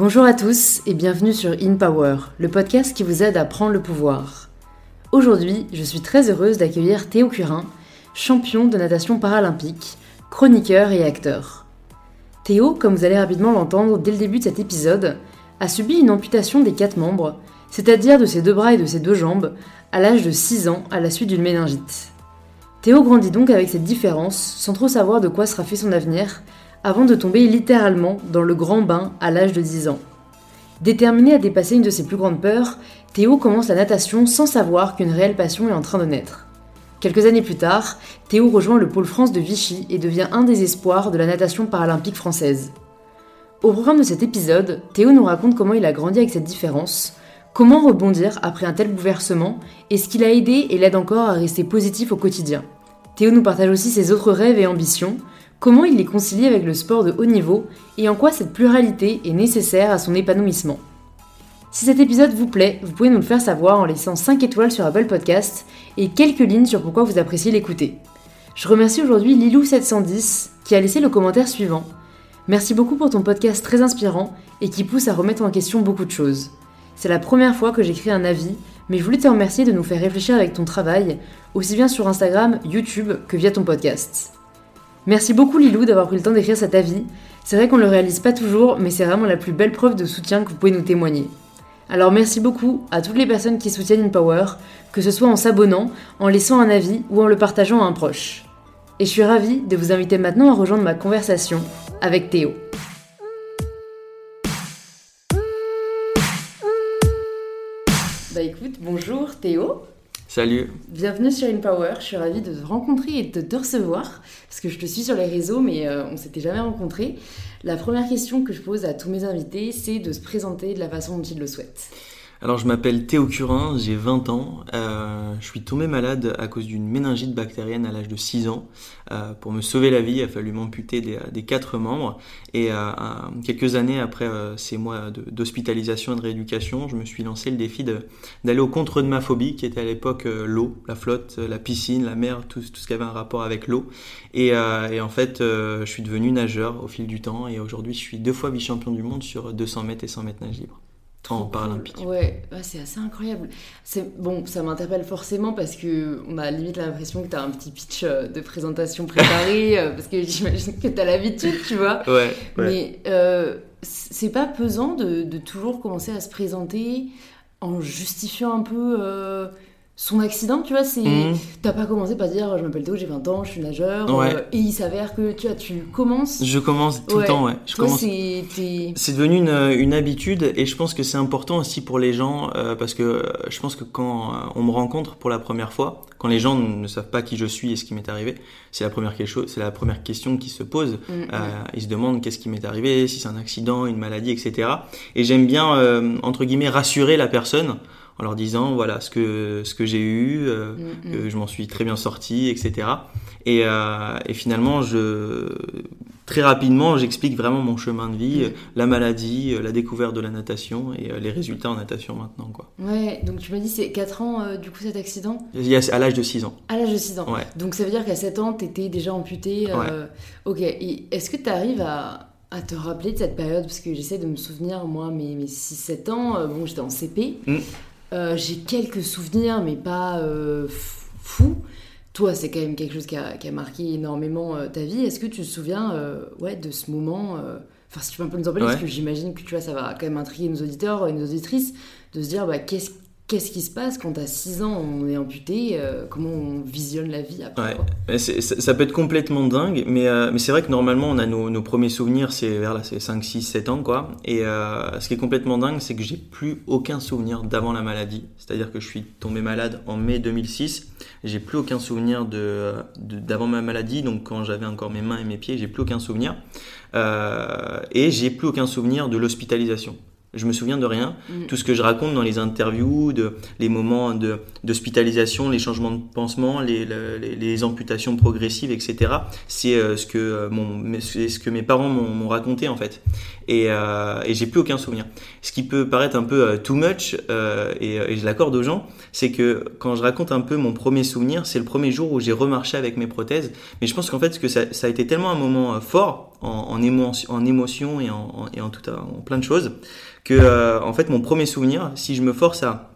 Bonjour à tous et bienvenue sur In Power, le podcast qui vous aide à prendre le pouvoir. Aujourd'hui, je suis très heureuse d'accueillir Théo Curin, champion de natation paralympique, chroniqueur et acteur. Théo, comme vous allez rapidement l'entendre dès le début de cet épisode, a subi une amputation des quatre membres, c'est-à-dire de ses deux bras et de ses deux jambes, à l'âge de 6 ans à la suite d'une méningite. Théo grandit donc avec cette différence, sans trop savoir de quoi sera fait son avenir, avant de tomber littéralement dans le grand bain à l'âge de 10 ans. Déterminé à dépasser une de ses plus grandes peurs, Théo commence la natation sans savoir qu'une réelle passion est en train de naître. Quelques années plus tard, Théo rejoint le pôle France de Vichy et devient un des espoirs de la natation paralympique française. Au programme de cet épisode, Théo nous raconte comment il a grandi avec cette différence, comment rebondir après un tel bouleversement et ce qui l'a aidé et l'aide encore à rester positif au quotidien. Théo nous partage aussi ses autres rêves et ambitions, comment il les concilie avec le sport de haut niveau et en quoi cette pluralité est nécessaire à son épanouissement? Si cet épisode vous plaît, vous pouvez nous le faire savoir en laissant 5 étoiles sur Apple Podcast et quelques lignes sur pourquoi vous appréciez l'écouter. Je remercie aujourd'hui Lilou710 qui a laissé le commentaire suivant. Merci beaucoup pour ton podcast très inspirant et qui pousse à remettre en question beaucoup de choses. C'est la première fois que j'écris un avis, mais je voulais te remercier de nous faire réfléchir avec ton travail, aussi bien sur Instagram, YouTube que via ton podcast. Merci beaucoup Lilou d'avoir pris le temps d'écrire cet avis. C'est vrai qu'on ne le réalise pas toujours, mais c'est vraiment la plus belle preuve de soutien que vous pouvez nous témoigner. Alors merci beaucoup à toutes les personnes qui soutiennent InPower, que ce soit en s'abonnant, en laissant un avis ou en le partageant à un proche. Et je suis ravie de vous inviter maintenant à rejoindre ma conversation avec Théo. Bah écoute, bonjour Théo. Salut. Bienvenue sur InPower, je suis ravie de te rencontrer et de te recevoir, parce que je te suis sur les réseaux, mais euh, on s'était jamais rencontrés. La première question que je pose à tous mes invités, c'est de se présenter de la façon dont ils le souhaitent. Alors je m'appelle Théo Curin, j'ai 20 ans. Euh, je suis tombé malade à cause d'une méningite bactérienne à l'âge de 6 ans. Euh, pour me sauver la vie, il a fallu m'amputer des, des, quatre membres. Et euh, quelques années après euh, ces mois d'hospitalisation et de rééducation, je me suis lancé le défi d'aller au contre de ma phobie, qui était à l'époque euh, l'eau, la flotte, la piscine, la mer, tout, tout, ce qui avait un rapport avec l'eau. Et, euh, et, en fait, je suis devenu nageur au fil du temps. Et aujourd'hui, je suis deux fois vice-champion du monde sur 200 mètres et 100 mètres nage libre en paralympique. Ouais, ouais c'est assez incroyable. C'est bon, ça m'interpelle forcément parce que on a limite l'impression que tu as un petit pitch euh, de présentation préparé parce que j'imagine que tu as l'habitude, tu vois. Ouais. ouais. Mais euh, c'est pas pesant de, de, toujours commencer à se présenter en justifiant un peu euh, son accident, tu vois, c'est Mhm. t'as pas commencé par dire je m'appelle Théo, j'ai 20 ans, je suis nageur Ouais. euh, et il s'avère que tu vois, tu commences Je commence tout Ouais. le temps, ouais. Je toi commence. c'est devenu une, une habitude et je pense que c'est important aussi pour les gens euh, parce que euh, je pense que quand on me rencontre pour la première fois, quand les gens ne savent pas qui je suis et ce qui m'est arrivé, c'est la première quelque chose, c'est la première question qui se pose. Mm, mm. Euh, ils se demandent qu'est-ce qui m'est arrivé, si c'est un accident, une maladie, etc. Et j'aime bien entre guillemets rassurer la personne en leur disant voilà ce que ce que j'ai eu, euh, Mm, mm. que je m'en suis très bien sorti, etc. Et, euh, et finalement, je très rapidement, j'explique vraiment mon chemin de vie, Mm. euh, la maladie, euh, la découverte de la natation et euh, les résultats en natation maintenant. Quoi. Ouais, donc tu m'as dit c'est 4 ans euh, du coup cet accident? À l'âge de 6 ans. À l'âge de 6 ans. Ouais. Donc ça veut dire qu'à 7 ans, t'étais déjà amputé. euh, Ok, est-ce que tu arrives à, à te rappeler de cette période? Parce que j'essaie de me souvenir, moi, mes, mes 6-7 ans, euh, bon, j'étais en CP. Mm. Euh, J'ai quelques souvenirs, mais pas euh, fous. Toi, c'est quand même quelque chose qui a, qui a marqué énormément euh, ta vie. Est-ce que tu te souviens euh, ouais, de ce moment Enfin, si tu peux un peu nous en parler, Ouais. parce que j'imagine que tu vois, ça va quand même intriguer nos auditeurs et nos auditrices, de se dire bah, qu'est-ce qu'est-ce qui se passe quand à 6 ans on est amputé euh, Comment on visionne la vie après Ouais. quoi? Ça, ça peut être complètement dingue, mais, euh, mais c'est vrai que normalement, on a nos, nos premiers souvenirs, c'est vers là, c'est 5, 6, 7 ans, quoi. Et euh, ce qui est complètement dingue, c'est que j'ai plus aucun souvenir d'avant la maladie. C'est-à-dire que je suis tombé malade en mai 2006. J'ai plus aucun souvenir de, d'avant ma maladie, donc quand j'avais encore mes mains et mes pieds, j'ai plus aucun souvenir. Et j'ai plus aucun souvenir de l'hospitalisation. Je me souviens de rien. Mm. Tout ce que je raconte dans les interviews, de, les moments de- d'hospitalisation, les changements de pansement, les, le- les, les amputations progressives, etc. C'est euh, ce que euh, mon, c'est ce que mes parents m'ont raconté en fait. Et, euh, et j'ai plus aucun souvenir. Ce qui peut paraître un peu euh, too much, et, et je l'accorde aux gens, c'est que quand je raconte un peu mon premier souvenir, c'est le premier jour où j'ai remarché avec mes prothèses. Mais je pense qu'en fait, que ça, ça a été tellement un moment fort en, en, émotion, en émotion et en, en- et en tout en plein de choses que euh, en fait mon premier souvenir, si je me force à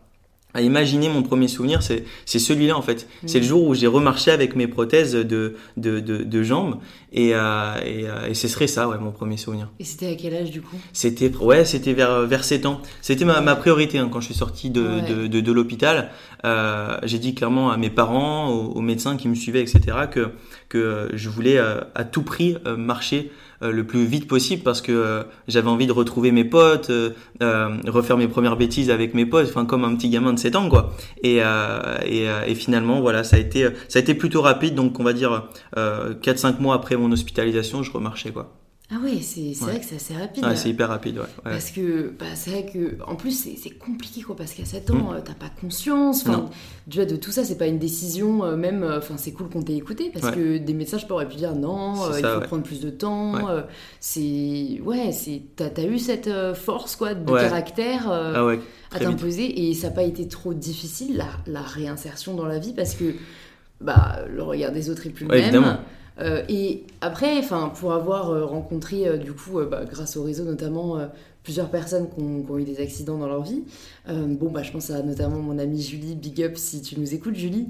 à imaginer mon premier souvenir, c'est celui-là en fait. C'est le jour où j'ai remarché avec mes prothèses de de, de, de jambes et, euh, et, euh, et ce serait ça ouais mon premier souvenir. Et c'était à quel âge du coup? C'était ouais, c'était vers vers 7 ans. C'était ma, ma priorité hein, quand je suis sorti de Ouais. de, l'hôpital. Euh, j'ai dit clairement à mes parents, aux, aux médecins qui me suivaient, etc. que que je voulais à tout prix marcher le plus vite possible parce que euh, j'avais envie de retrouver mes potes, euh, euh, refaire mes premières bêtises avec mes potes, enfin comme un petit gamin de 7 ans quoi. Et euh, et, euh, et finalement voilà, ça a été ça a été plutôt rapide donc on va dire euh, 4 5 mois après mon hospitalisation, je remarchais quoi. Ah ouais, c'est Ouais. vrai que c'est assez rapide. Ouais, c'est hyper rapide ouais. ouais. Parce que bah, c'est vrai que en plus c'est compliqué quoi parce qu'à 7 ans Mm. euh, t'as pas conscience enfin tu vois de tout ça c'est pas une décision euh, même euh, enfin c'est cool qu'on t'ait écouté parce Ouais. que des médecins je pourrais pu dire non il faut prendre plus de temps Ouais. euh, c'est ouais t'as as eu cette force quoi de caractère Ah à t'imposer et ça n'a pas été trop difficile la, la réinsertion dans la vie parce que bah le regard des autres est plus le même évidemment. Euh, et après enfin pour avoir euh, rencontré euh, du coup bah, grâce au réseau notamment plusieurs personnes qui ont, qui ont eu des accidents dans leur vie bon bah je pense à notamment mon amie Julie big up si tu nous écoutes Julie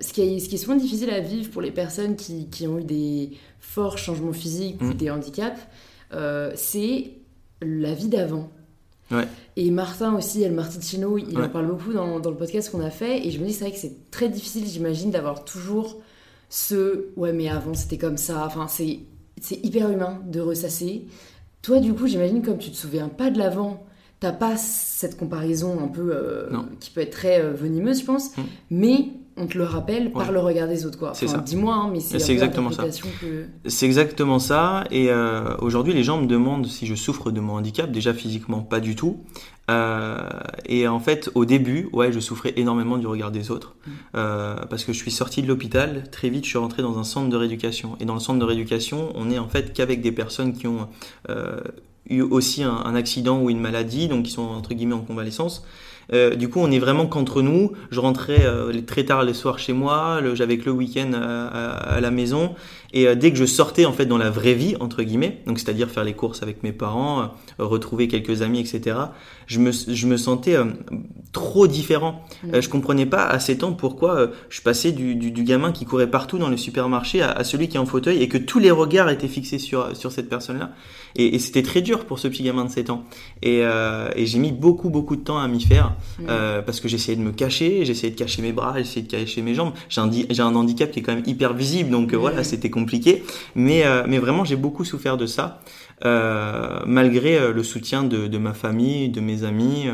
ce qui, est, ce qui est souvent difficile à vivre pour les personnes qui, qui ont eu des forts changements physiques ou Mm. des handicaps c'est la vie d'avant Ouais. et Martin aussi, El Marticino, il en parle beaucoup dans, dans le podcast qu'on a fait. Et je me dis, c'est vrai que c'est très difficile, j'imagine, d'avoir toujours ce ouais, mais avant c'était comme ça. Enfin, c'est c'est hyper humain de ressasser. Toi, du coup, j'imagine, comme tu te souviens pas de l'avant, t'as pas cette comparaison un peu euh, qui peut être très euh, venimeuse, je pense. Mm. Mais on te le rappelle par le regard des autres, quoi. Enfin. Dis-moi, hein, mais c'est exactement ça. que. C'est exactement ça. Et euh, aujourd'hui, les gens me demandent si je souffre de mon handicap. Déjà physiquement, pas du tout. Euh, et en fait, au début, ouais, je souffrais énormément du regard des autres. Euh, parce que je suis sorti de l'hôpital, très vite, je suis rentré dans un centre de rééducation. Et dans le centre de rééducation, on est en fait qu'avec des personnes qui ont euh, eu aussi un, accident ou une maladie, donc qui sont entre guillemets en convalescence. Du coup, on est vraiment qu'entre nous. Je rentrais les- très tard le soir chez moi, j'avais que le week-end à la maison. Et euh, dès que je sortais en fait dans la vraie vie entre guillemets, donc c'est-à-dire faire les courses avec mes parents, euh, retrouver quelques amis, etc. Je me, je me sentais euh, trop différent. Mm. Euh, je comprenais pas à 7 ans pourquoi je passais du, du, du gamin qui courait partout dans le supermarché à, à celui qui est en fauteuil et que tous les regards étaient fixés sur, sur cette personne-là. Et, et c'était très dur pour ce petit gamin de 7 ans. Et, euh, et j'ai mis beaucoup, beaucoup de temps à m'y faire Mm. euh, parce que j'essayais de me cacher, j'essayais de cacher mes bras, j'essayais de cacher mes jambes. J'ai un, un handicap qui est quand même hyper visible, donc Mhm. voilà, c'était compliqué. Mais, euh, mais vraiment, j'ai beaucoup souffert de ça, euh, malgré euh, le soutien de, de ma famille, de mes amis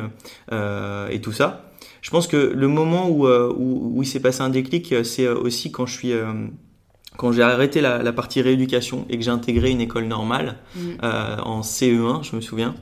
et tout ça. Je pense que le moment où, où, où il s'est passé un déclic, c'est aussi quand je suis... quand j'ai arrêté la, la partie rééducation et que j'ai intégré une école normale Mm. euh, en CE1, je me souviens.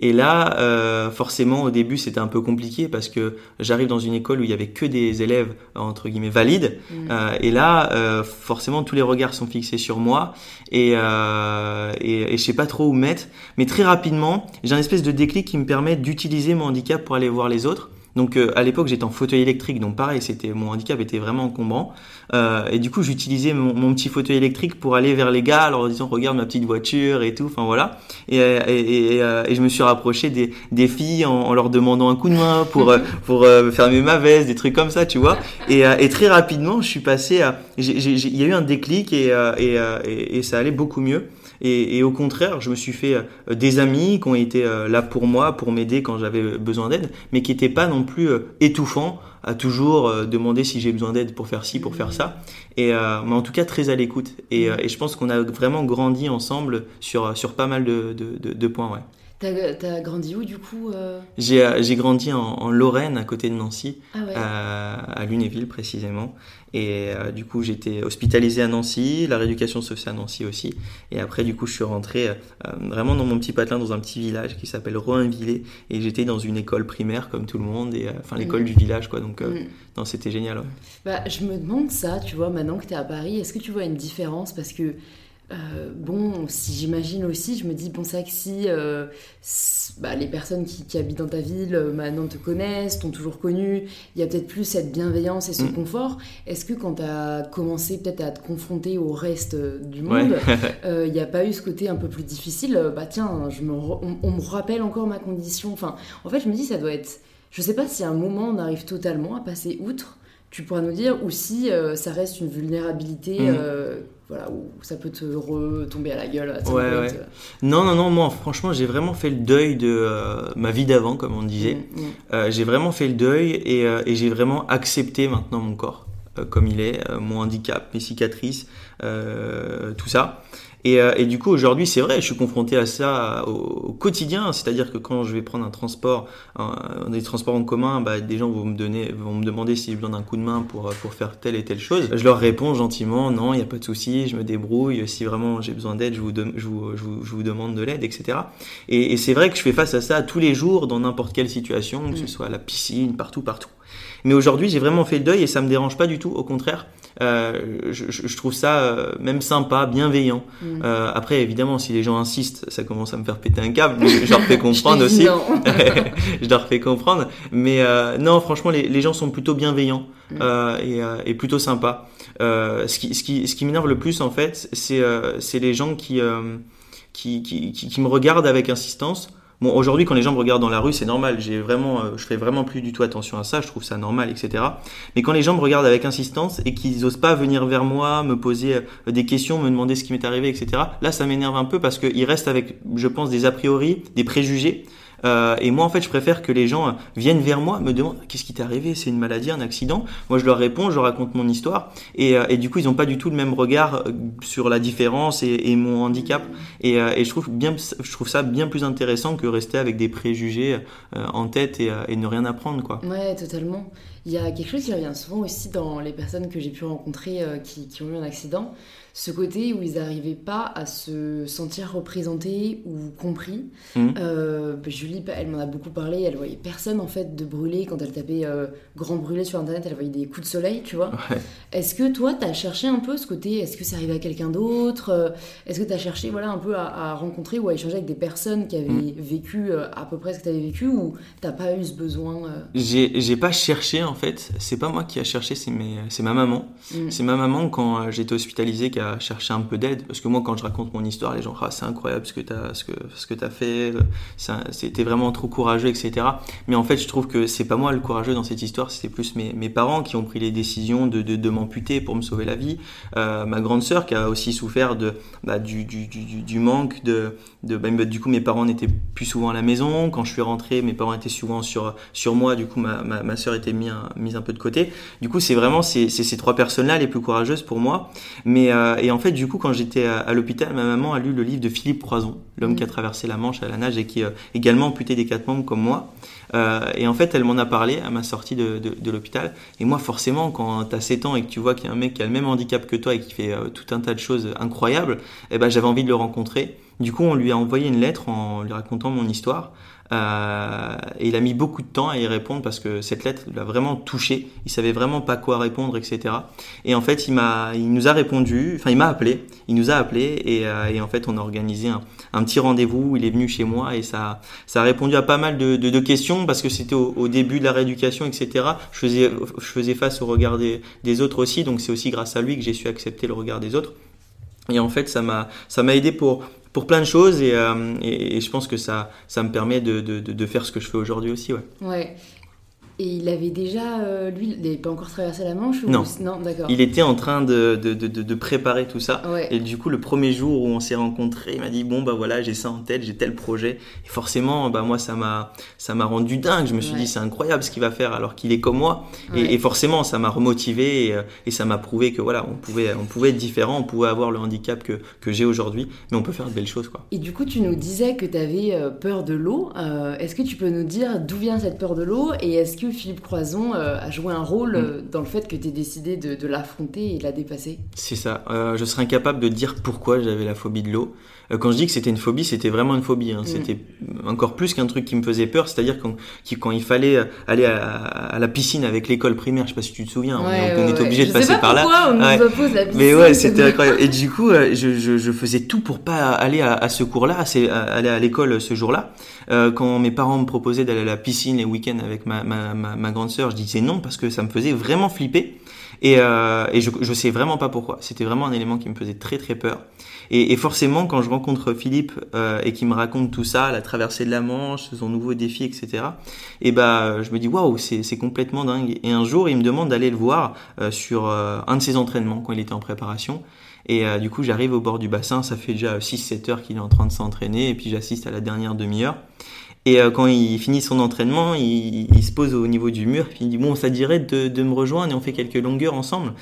Et là, euh, forcément, au début, c'était un peu compliqué parce que j'arrive dans une école où il y avait que des élèves entre guillemets valides. Mm. Euh, et là, euh, forcément, tous les regards sont fixés sur moi et, euh, et, et je sais pas trop où me mettre. Mais très rapidement, j'ai un espèce de déclic qui me permet d'utiliser mon handicap pour aller voir les autres. Donc euh, à l'époque j'étais en fauteuil électrique, donc pareil, c'était mon handicap était vraiment encombrant. Euh, et du coup j'utilisais mon, mon petit fauteuil électrique pour aller vers les gars, en leur disant regarde ma petite voiture et tout, enfin voilà. Et, euh, et, et, euh, et je me suis rapproché des, des filles en, en leur demandant un coup de main pour pour fermer ma veste, des trucs comme ça, tu vois. Et, très rapidement je suis passé à, il y a eu un déclic et, et ça allait beaucoup mieux. Et, et au contraire, je me suis fait euh, des amis qui ont été euh, là pour moi, pour m'aider quand j'avais besoin d'aide, mais qui n'étaient pas non plus euh, étouffants à toujours euh, demander si j'ai besoin d'aide pour faire ci, pour faire ça. Et euh, mais en tout cas très à l'écoute. Et, euh, et je pense qu'on a vraiment grandi ensemble sur sur pas mal de, de, de, de points. Ouais. T'as grandi où du coup euh? J'ai grandi en, Lorraine, à côté de Nancy, ah à Lunéville précisément. Et euh, du coup, j'étais hospitalisé à Nancy, la rééducation se fait à Nancy aussi. Et après, du coup, je suis rentré euh, vraiment dans mon petit patelin, dans un petit village qui s'appelle Roinvillers. Et j'étais dans une école primaire comme tout le monde, et enfin l'école mm. du village, quoi. Donc, mm. non, c'était génial. Bah, je me demande ça, tu vois, maintenant que tu es à Paris, est-ce que tu vois une différence? Parce que euh, bon, si j'imagine aussi, je me dis, bon, c'est que si euh, bah, les personnes qui, habitent dans ta ville euh, maintenant te connaissent, t'ont toujours connu, il y a peut-être plus cette bienveillance et ce mm. confort. Est-ce que quand tu as commencé peut-être à te confronter au reste du monde, il n'y a pas eu ce côté un peu plus difficile Bah tiens, je me on, me rappelle encore ma condition. Enfin, en fait, je me dis, ça doit être. Je sais pas si à un moment on arrive totalement à passer outre, tu pourras nous dire, ou si ça reste une vulnérabilité. Mm voilà, où ça peut te retomber à la gueule. ouais, ouais. Non, non, non, moi, franchement, j'ai vraiment fait le deuil de euh, ma vie d'avant, comme on disait. Mm, mm. Euh, j'ai vraiment fait le deuil et, euh, et j'ai vraiment accepté maintenant mon corps comme il est, mon handicap, mes cicatrices, tout ça. Euh, et, du coup, aujourd'hui, c'est vrai, je suis confronté à ça au, quotidien. C'est-à-dire que quand je vais prendre un transport, des transports en commun, bah, des gens vont me, donner, vont me demander si j'ai besoin d'un coup de main pour, pour faire telle et telle chose. Je leur réponds gentiment, non, il n'y a pas de souci, je me débrouille. Si vraiment j'ai besoin d'aide, je vous, je, vous, je, vous, demande de l'aide, etc. Et, et c'est vrai que je fais face à ça tous les jours, dans n'importe quelle situation, que ce mm. soit à la piscine, partout, partout. Mais aujourd'hui, j'ai vraiment fait le deuil et ça me dérange pas du tout. Au contraire, je, je, trouve ça euh, même sympa, bienveillant. Mm. Euh, après, évidemment, si les gens insistent, ça commence à me faire péter un câble. je leur fais comprendre aussi. je leur fais comprendre. Mais euh, non, franchement, les, les, gens sont plutôt bienveillants mm. euh, et, et, plutôt sympas. ce qui, ce qui, ce qui m'énerve le plus, en fait, c'est c'est les gens qui, qui, qui, qui me regardent avec insistance Bon, aujourd'hui, quand les gens me regardent dans la rue, c'est normal. J'ai vraiment, euh, je fais vraiment plus du tout attention à ça. Je trouve ça normal, etc. Mais quand les gens me regardent avec insistance et qu'ils osent pas venir vers moi, me poser euh, des questions, me demander ce qui m'est arrivé, etc. Là, ça m'énerve un peu parce qu'ils restent avec, je pense, des a priori, des préjugés. Euh, et moi, en fait, je préfère que les gens viennent vers moi, me demandent qu'est-ce qui t'est arrivé, c'est une maladie, un accident? Moi, je leur réponds, je leur raconte mon histoire, et, euh, et du coup, ils n'ont pas du tout le même regard euh, sur la différence et, mon handicap. Et, je trouve bien, je trouve ça bien plus intéressant que rester avec des préjugés en tête et, ne rien apprendre, quoi. Ouais, totalement. Il y a quelque chose qui revient souvent aussi dans les personnes que j'ai pu rencontrer qui ont eu un accident ce côté où ils n'arrivaient pas à se sentir représentés ou compris. Mmh. Euh, Julie, elle m'en a beaucoup parlé, elle voyait personne en fait de brûler quand elle tapait euh, grand brûlé sur internet, elle voyait des coups de soleil, tu vois. Est-ce que toi, tu as cherché un peu ce côté, est-ce que ça arrivait à quelqu'un d'autre euh, Est-ce que tu as cherché voilà, un peu à, rencontrer ou à échanger avec des personnes qui avaient mmh. vécu à peu près ce que tu avais vécu ou t'as pas eu ce besoin J'ai pas cherché en fait, c'est pas moi qui a cherché, c'est ma maman. Mmh. C'est ma maman quand j'étais hospitalisé qui a chercher un peu d'aide. Parce que moi quand je raconte mon histoire les gens ah, c'est incroyable ce que tu as ce que ce que as fait c'était vraiment trop courageux etc mais en fait je trouve que c'est pas moi le courageux dans cette histoire c'était plus mes, mes, parents qui ont pris les décisions de, de, m'amputer pour me sauver la vie. Euh, ma grande sœur qui a aussi souffert de bah, du, du, du, du, manque de, de bah, du coup mes parents n'étaient plus souvent à la maison. Quand je suis rentré mes parents étaient souvent sur sur moi. Du coup ma, ma, ma sœur était mise mise un peu de côté. Du coup c'est vraiment ces, ces, ces trois personnes là les plus courageuses pour moi. Mais euh, et en fait, du coup, quand j'étais à, l'hôpital, ma maman a lu le livre de Philippe Croison, l'homme qui a mm. traversé la Manche à la nage et qui est euh, également amputé des quatre membres comme moi. Euh, et en fait, elle m'en a parlé à ma sortie de, l'hôpital. Et moi, forcément, quand tu as 7 ans et que tu vois qu'il y a un mec qui a le même handicap que toi et qui fait euh, tout un tas de choses incroyables, eh ben, j'avais envie de le rencontrer. Du coup, on lui a envoyé une lettre en lui racontant mon histoire. Euh, et il a mis beaucoup de temps à y répondre parce que cette lettre l'a vraiment touché. Il savait vraiment pas quoi répondre, etc. Et en fait, il m'a, il nous a répondu. Enfin, il m'a appelé. Il nous a appelé et, en fait, on a organisé un, petit rendez-vous. Il est venu chez moi et ça, ça a répondu à pas mal de questions parce que c'était au, début de la rééducation, etc. Je faisais, je faisais face au regard des, des autres aussi. Donc, c'est aussi grâce à lui que j'ai su accepter le regard des autres. Et en fait, ça m'a, ça m'a aidé pour, pour plein de choses et, euh, et, je pense que ça, ça me permet de, de, de, faire ce que je fais aujourd'hui aussi. Ouais. ouais. Et il avait déjà, euh, lui, il n'avait pas encore traversé la Manche ou... Non. Non, d'accord. Il était en train de, de, de, de préparer tout ça. Ouais. Et du coup, le premier jour où on s'est rencontrés, il m'a dit bon bah voilà, j'ai ça en tête, j'ai tel projet. Et forcément, bah moi ça m'a ça m'a rendu dingue. Je me suis Ouais. dit c'est incroyable ce qu'il va faire alors qu'il est comme moi. Et- Ouais. Et, forcément, ça m'a remotivé et, euh, et ça m'a prouvé que voilà, on pouvait on pouvait être différent, on pouvait avoir le handicap que que j'ai aujourd'hui, mais on peut faire de belles choses quoi. Et du coup, tu nous disais que tu avais peur de l'eau. Euh, est-ce que tu peux nous dire d'où vient cette peur de l'eau et est-ce que Philippe Croison euh, a joué un rôle Mm. euh, dans le fait que tu aies décidé de, de l'affronter et de la dépasser C'est ça. Euh, je serais incapable de dire pourquoi j'avais la phobie de l'eau. Euh, quand je dis que c'était une phobie, c'était vraiment une phobie. hein. Mm. C'était encore plus qu'un truc qui me faisait peur. C'est-à-dire quand, qui- quand il fallait aller à, à la piscine avec l'école primaire, je sais pas si tu te souviens, on- Ouais, on, ouais, était ouais. obligé de passer pas par là. on Ouais. nous oppose la piscine. Mais ouais, c'était incroyable. Et du coup, euh, je, je, je faisais tout pour pas aller à, à ce cours-là, aller à l'école ce jour-là. Euh, quand mes parents me proposaient d'aller à la piscine les week-ends avec ma, ma, ma, ma grande sœur, je disais non parce que ça me faisait vraiment flipper. Et, euh, je, je sais vraiment pas pourquoi. C'était vraiment un élément qui me faisait très très peur. Et, et forcément, quand je rencontre Philippe euh, et qu'il me raconte tout ça, la traversée de la Manche, son nouveau défi, etc. Et bah, je me dis waouh, c'est c'est complètement dingue. Et un jour, il me demande d'aller le voir euh, sur euh, un de ses entraînements quand il était en préparation. Et euh, du coup, j'arrive au bord du bassin, ça fait déjà 6-7 heures qu'il est en train de s'entraîner, et puis j'assiste à la dernière demi-heure. Et euh, quand il finit son entraînement, il, il se pose au niveau du mur, puis il dit bon, ça dirait de, de me rejoindre et on fait quelques longueurs ensemble.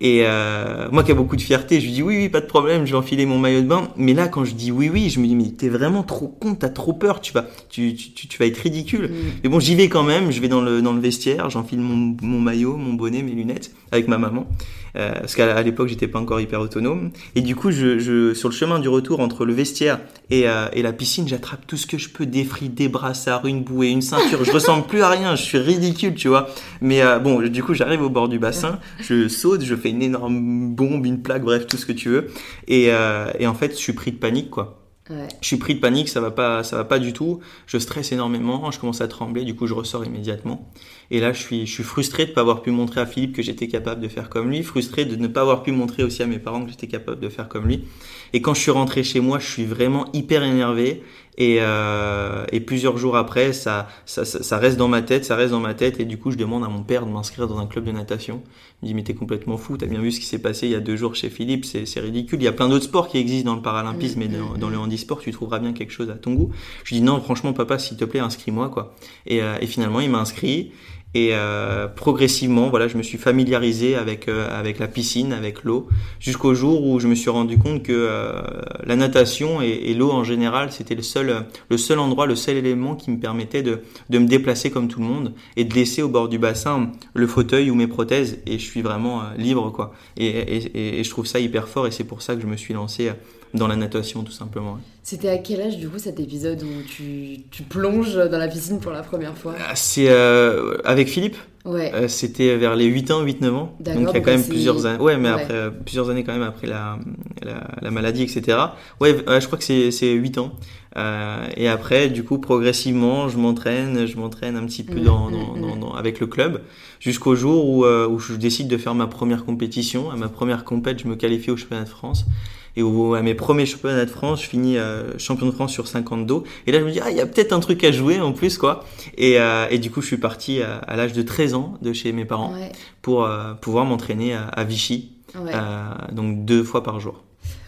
Et euh, moi qui ai beaucoup de fierté, je lui dis oui, oui, pas de problème, je vais enfiler mon maillot de bain. Mais là, quand je dis oui, oui, je me dis mais t'es vraiment trop con, t'as trop peur, tu vas, tu, tu, tu, tu vas être ridicule. Mm. Mais bon, j'y vais quand même, je vais dans le, dans le vestiaire, j'enfile mon, mon maillot, mon bonnet, mes lunettes avec ma maman. Euh, parce qu'à l'époque, j'étais pas encore hyper autonome. Et du coup, je, je, sur le chemin du retour entre le vestiaire et, euh, et la piscine, j'attrape tout ce que je peux, des frites, des brassards, une bouée, une ceinture. Je ressemble plus à rien, je suis ridicule, tu vois. Mais euh, bon, du coup, j'arrive au bord du bassin, je saute, je fais une énorme bombe, une plaque, bref, tout ce que tu veux. Et, euh, et en fait, je suis pris de panique, quoi. Je suis pris de panique, ça va pas, ça va pas du tout. Je stresse énormément, je commence à trembler, du coup je ressors immédiatement. Et là, je suis, je suis frustré de ne pas avoir pu montrer à Philippe que j'étais capable de faire comme lui, frustré de ne pas avoir pu montrer aussi à mes parents que j'étais capable de faire comme lui. Et quand je suis rentré chez moi, je suis vraiment hyper énervé. Et, euh, et plusieurs jours après, ça, ça, ça, reste dans ma tête, ça reste dans ma tête. Et du coup, je demande à mon père de m'inscrire dans un club de natation. Il me dit, mais t'es complètement fou, t'as bien vu ce qui s'est passé il y a deux jours chez Philippe, c'est c'est ridicule. Il y a plein d'autres sports qui existent dans le paralympisme dans, mm, dans le mm. handisport, tu trouveras bien quelque chose à ton goût. Je lui dis, non, franchement, papa, s'il te plaît, inscris-moi, quoi. Et, euh, et finalement, il m'a inscrit. Et euh, progressivement, voilà, je me suis familiarisé avec euh, avec la piscine, avec l'eau, jusqu'au jour où je me suis rendu compte que euh, la natation et, l'eau en général, c'était le seul le seul endroit, le seul élément qui me permettait de de me déplacer comme tout le monde et de laisser au bord du bassin le fauteuil ou mes prothèses et je suis vraiment euh, libre quoi. Et, et, et- et je trouve ça hyper fort et c'est pour ça que je me suis lancé euh, dans la natation tout simplement. C'était à quel âge, du coup, cet épisode où tu, tu plonges dans la piscine pour la première fois? Ah, C'est euh, avec Philippe? Ouais. Euh, c'était vers les 8 ans, 8-9 ans. D'accord, Donc il y a quand même plusieurs années. Ouais, mais Ouais. après euh, plusieurs années quand même après la, la, la maladie, etc. Ouais, je crois que c'est c'est 8 ans. Et après, du coup, progressivement, je m'entraîne, je m'entraîne un petit peu Mm, dans, mm, dans, avec le club, jusqu'au jour où, où je décide de faire ma première compétition. À ma première compète, je me qualifie au championnat de France. Et au, à mes premiers championnats de France, je finis euh, champion de France sur 50 dos. Et là, je me dis, ah, il y a peut-être un truc à jouer en plus, quoi. Et, euh, et du coup, je suis parti à, à l'âge de 13 ans de chez mes parents Ouais. pour euh, pouvoir m'entraîner à, à Vichy, Ouais. euh, donc deux fois par jour.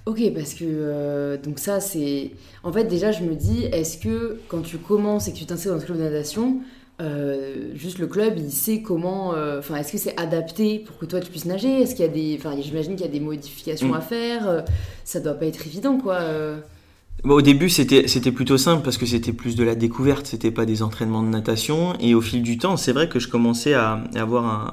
Ok, parce que euh, donc ça c'est. En fait, déjà, je me dis, est-ce que quand tu commences et que tu t'inscris dans ce club de natation, euh, juste le club, il sait comment. euh, Enfin, est-ce que c'est adapté pour que toi tu puisses nager? Est-ce qu'il y a des. Enfin, j'imagine qu'il y a des modifications Mm. à faire. euh, ça doit pas être évident, quoi. Bon, au début, c'était c'était plutôt simple parce que c'était plus de la découverte, c'était pas des entraînements de natation. Et au fil du temps, c'est vrai que je commençais à, à avoir un,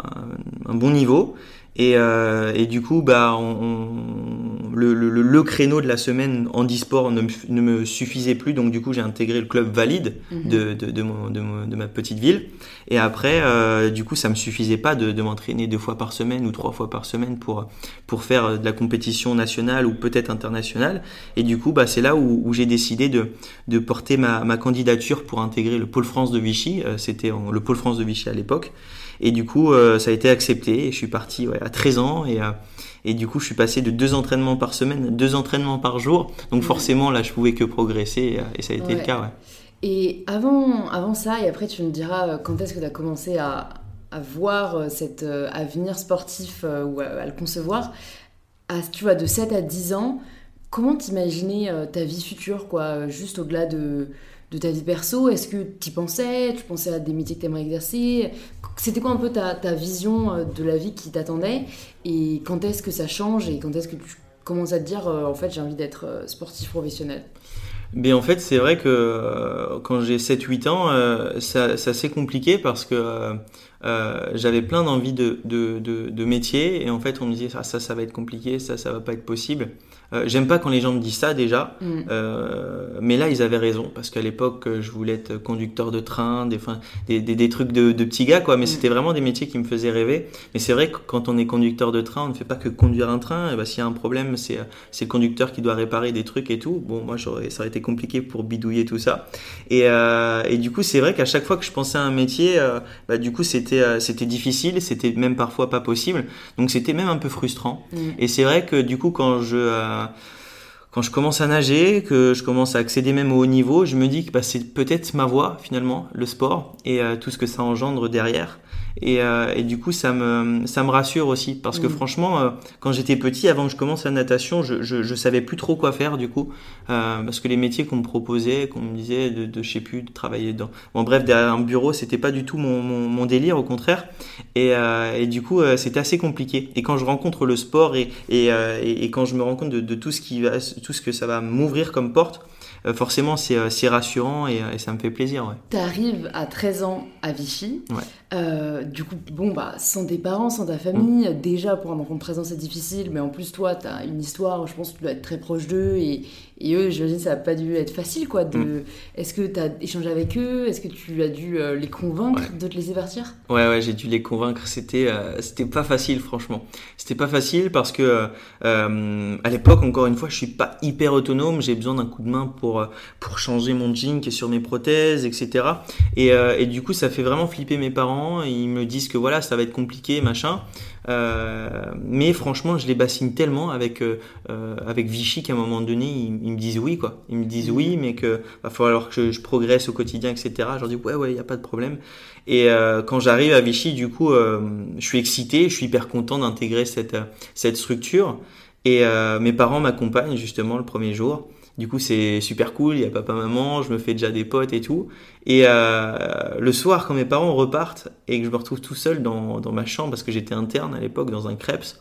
un bon niveau. Et, euh, et du coup, bah, on, on- le, le, le- créneau de la semaine handisport ne me, ne me suffisait plus. Donc, du coup, j'ai intégré le club valide Mhm. de, de, de, mon- de, ma petite ville. Et après, euh, du coup, ça me suffisait pas de, de m'entraîner deux fois par semaine ou trois fois par semaine pour, pour faire de la compétition nationale ou peut-être internationale. Et du coup, bah, c'est là où, où j'ai décidé de, de porter ma, ma candidature pour intégrer le pôle France de Vichy. Euh, C'était en- le pôle France de Vichy à l'époque. Et du coup, euh, ça a été accepté. Et je suis parti ouais, à 13 ans. Et, euh, et du coup, je suis passé de deux entraînements par semaine à deux entraînements par jour. Donc Ouais. forcément, là, je pouvais que progresser. Et, euh, et ça a été Ouais. le cas. Ouais. Et avant, avant ça, et après tu me diras quand est-ce que tu as commencé à, à voir cet avenir sportif ou à, le concevoir, à, tu vois, de 7 à 10 ans, comment t'imaginais ta vie future, quoi, juste au-delà de, de ta vie perso Est-ce que tu pensais Tu pensais à des métiers que tu aimerais exercer? C'était quoi un peu ta, vision euh, de la vie qui t'attendait? Et quand est-ce que ça change Et quand est-ce que tu commences à te dire euh, en fait j'ai envie d'être euh, sportif professionnel? Mais en fait, c'est vrai que quand j'ai 7-8 ans, c'est assez compliqué parce que j'avais plein d'envies de, métiers et en fait, on me disait ah, ça, ça va être compliqué, ça, ça va pas être possible. Euh, j'aime pas quand les gens me disent ça déjà, mm. euh, mais là ils avaient raison parce qu'à l'époque je voulais être conducteur de train, des, des, des, des trucs de, de, petits gars quoi, mais mm. c'était vraiment des métiers qui me faisaient rêver. Mais c'est vrai que quand on est conducteur de train, on ne fait pas que conduire un train. Et bah, s'il y a un problème, c'est le conducteur qui doit réparer des trucs et tout. Bon moi ça aurait été compliqué pour bidouiller tout ça. Et, euh, et du coup c'est vrai qu'à chaque fois que je pensais à un métier, euh, bah, du coup c'était euh, c'était difficile, c'était même parfois pas possible. Donc c'était même un peu frustrant. Mm. Et c'est vrai que du coup quand je quand je commence à nager, que je commence à accéder même au haut niveau, je me dis que bah, c'est peut-être ma voie finalement, le sport et euh, tout ce que ça engendre derrière. Et, euh, et, du coup, ça me, ça me rassure aussi. Parce que mm. franchement, euh, quand j'étais petit, avant que je commence la natation, je, je, je savais plus trop quoi faire du coup. Euh, parce que les métiers qu'on me proposait, qu'on me disait de, de, je sais plus, de travailler dans. Bon, bref, derrière un bureau, c'était pas du tout mon, mon, mon délire, au contraire. Et, euh, et du coup, c'était assez compliqué. Et quand je rencontre le sport et, et, et, quand je me rends compte de, de, tout, ce qui va, tout ce que ça va m'ouvrir comme porte, forcément, c'est rassurant et, ça me fait plaisir. Ouais. Tu arrives à 13 ans à Vichy. Ouais. Euh, du coup, bon, bah, sans tes parents, sans ta famille, déjà pour un enfant de 13 ans c'est difficile, mais en plus, toi, tu as une histoire, je pense que tu dois être très proche d'eux, et, et eux, j'imagine, ça n'a pas dû être facile, quoi. De... Mm. Est-ce que tu as échangé avec eux? Est-ce que tu as dû euh, les convaincre de te laisser partir? Ouais, ouais, j'ai dû les convaincre. C'était euh, c'était pas facile, franchement. C'était pas facile parce que, à l'époque, encore une fois, je suis pas hyper autonome, j'ai besoin d'un coup de main pour, pour changer mon jean qui est sur mes prothèses, etc. Et, et du coup, ça fait vraiment flipper mes parents ils me disent que voilà, ça va être compliqué, machin. Euh, mais franchement, je les bassine tellement avec euh, euh, avec Vichy qu'à un moment donné, ils, me disent oui quoi. Ils me disent oui, mais que va falloir que je, progresse au quotidien, etc. Je leur dis ouais ouais, il y a pas de problème. Et quand j'arrive à Vichy, du coup, je suis excité, je suis hyper content d'intégrer cette cette structure. Et mes parents m'accompagnent justement le premier jour. Du coup, c'est super cool. Il y a papa, maman, je me fais déjà des potes et tout. Et euh, le soir, quand mes parents repartent et que je me retrouve tout seul dans, dans ma chambre parce que j'étais interne à l'époque dans un Krebs,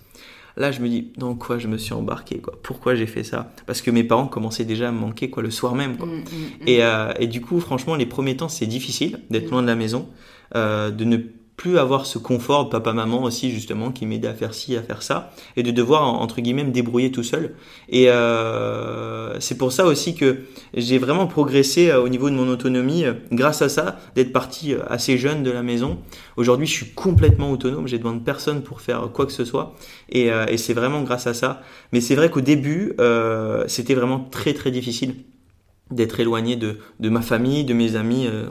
là, je me dis dans quoi je me suis embarqué, quoi? Pourquoi j'ai fait ça? Parce que mes parents commençaient déjà à me manquer, quoi, le soir même, quoi. Mmh, mmh, mmh. Et, euh, et, du coup, franchement, les premiers temps, c'est difficile d'être loin de la maison, euh, de ne plus avoir ce confort de papa-maman aussi justement qui m'aidait à faire ci, à faire ça, et de devoir entre guillemets me débrouiller tout seul. Et euh, c'est pour ça aussi que j'ai vraiment progressé euh, au niveau de mon autonomie euh, grâce à ça, d'être parti assez jeune de la maison. Aujourd'hui, je suis complètement autonome, j'ai besoin de personne pour faire quoi que ce soit, et, et c'est vraiment grâce à ça. Mais c'est vrai qu'au début, c'était vraiment très très difficile d'être éloigné de, de ma famille, de mes amis euh,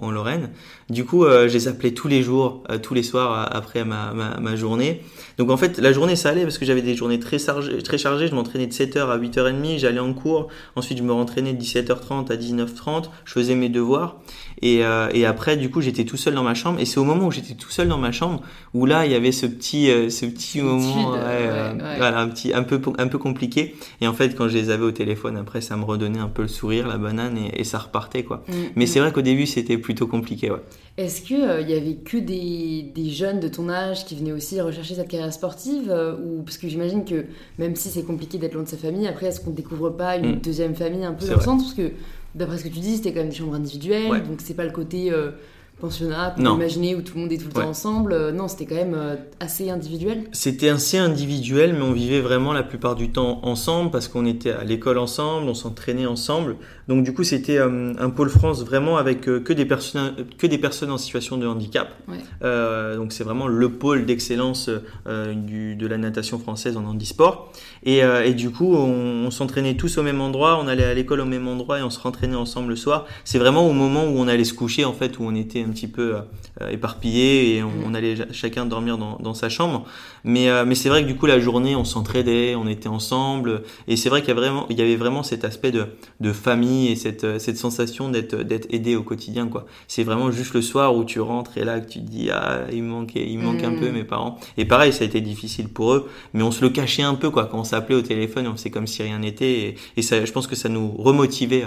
en, Lorraine. Du coup, euh, je les appelais tous les jours, euh, tous les soirs après ma, ma, ma, journée. Donc en fait, la journée ça allait parce que j'avais des journées très chargées. Très chargées. Je m'entraînais de 7h à 8h30, j'allais en cours. Ensuite, je me rentraînais de 17h30 à 19h30. Je faisais mes devoirs. Et, et après, du coup, j'étais tout seul dans ma chambre. Et c'est au moment où j'étais tout seul dans ma chambre où là, il y avait ce petit, ce petit moment, voilà, un petit, un peu, un peu compliqué. Et en fait, quand je les avais au téléphone, après, ça me redonnait un peu le sourire la banane, et, ça repartait, quoi. Mm, Mais mm. c'est vrai qu'au début, c'était plutôt compliqué, ouais. Est-ce qu'il euh, il y avait que des, des, jeunes de ton âge qui venaient aussi rechercher cette carrière sportive euh, ou Parce que j'imagine que même si c'est compliqué d'être loin de sa famille, après, est-ce qu'on découvre pas une mm. deuxième famille un peu dans le Parce que d'après ce que tu dis, c'était quand même des chambres individuelles, donc c'est pas le côté... Euh, pensionnat, pour imaginer où tout le monde est tout le temps ensemble. Euh, non, c'était quand même euh, assez individuel. C'était assez individuel, mais on vivait vraiment la plupart du temps ensemble parce qu'on était à l'école ensemble, on s'entraînait ensemble. Donc du coup, c'était euh, un pôle France vraiment avec que des personnes que des personnes en situation de handicap. donc c'est vraiment le pôle d'excellence de la natation française en handisport. Et, et du coup, on, on s'entraînait tous au même endroit, on allait à l'école au même endroit et on se rentraînait ensemble le soir. C'est vraiment au moment où on allait se coucher en fait, où on était un petit peu euh, éparpillés et on, allait chacun dormir dans, dans sa chambre. Mais, euh, mais c'est vrai que du coup, la journée, on s'entraidait, on était ensemble. Et c'est vrai qu'il y, y avait vraiment cet aspect de, de famille famille et cette, cette sensation d'être d'être aidé au quotidien quoi. C'est vraiment juste le soir où tu rentres et là que tu te dis ah il me manque il me manque un peu mes parents. Et pareil ça a été difficile pour eux, mais on se le cachait un peu quoi quand on s'appelait au téléphone, on faisait comme si rien n'était et, et, ça je pense que ça nous remotivait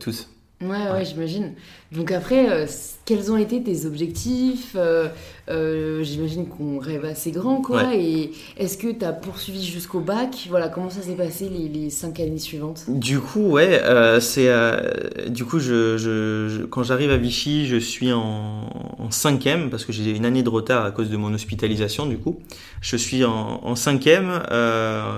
tous. Ouais, ouais, j'imagine. Donc après, euh, quels ont été tes objectifs euh, euh, J'imagine qu'on rêve assez grand, quoi. Et est-ce que tu as poursuivi jusqu'au bac? Voilà, comment ça s'est passé les, les, cinq années suivantes? Du coup, ouais, c'est du coup, je, je, quand j'arrive à Vichy, je suis en, en cinquième parce que j'ai une année de retard à cause de mon hospitalisation. Du coup, je suis en, en cinquième.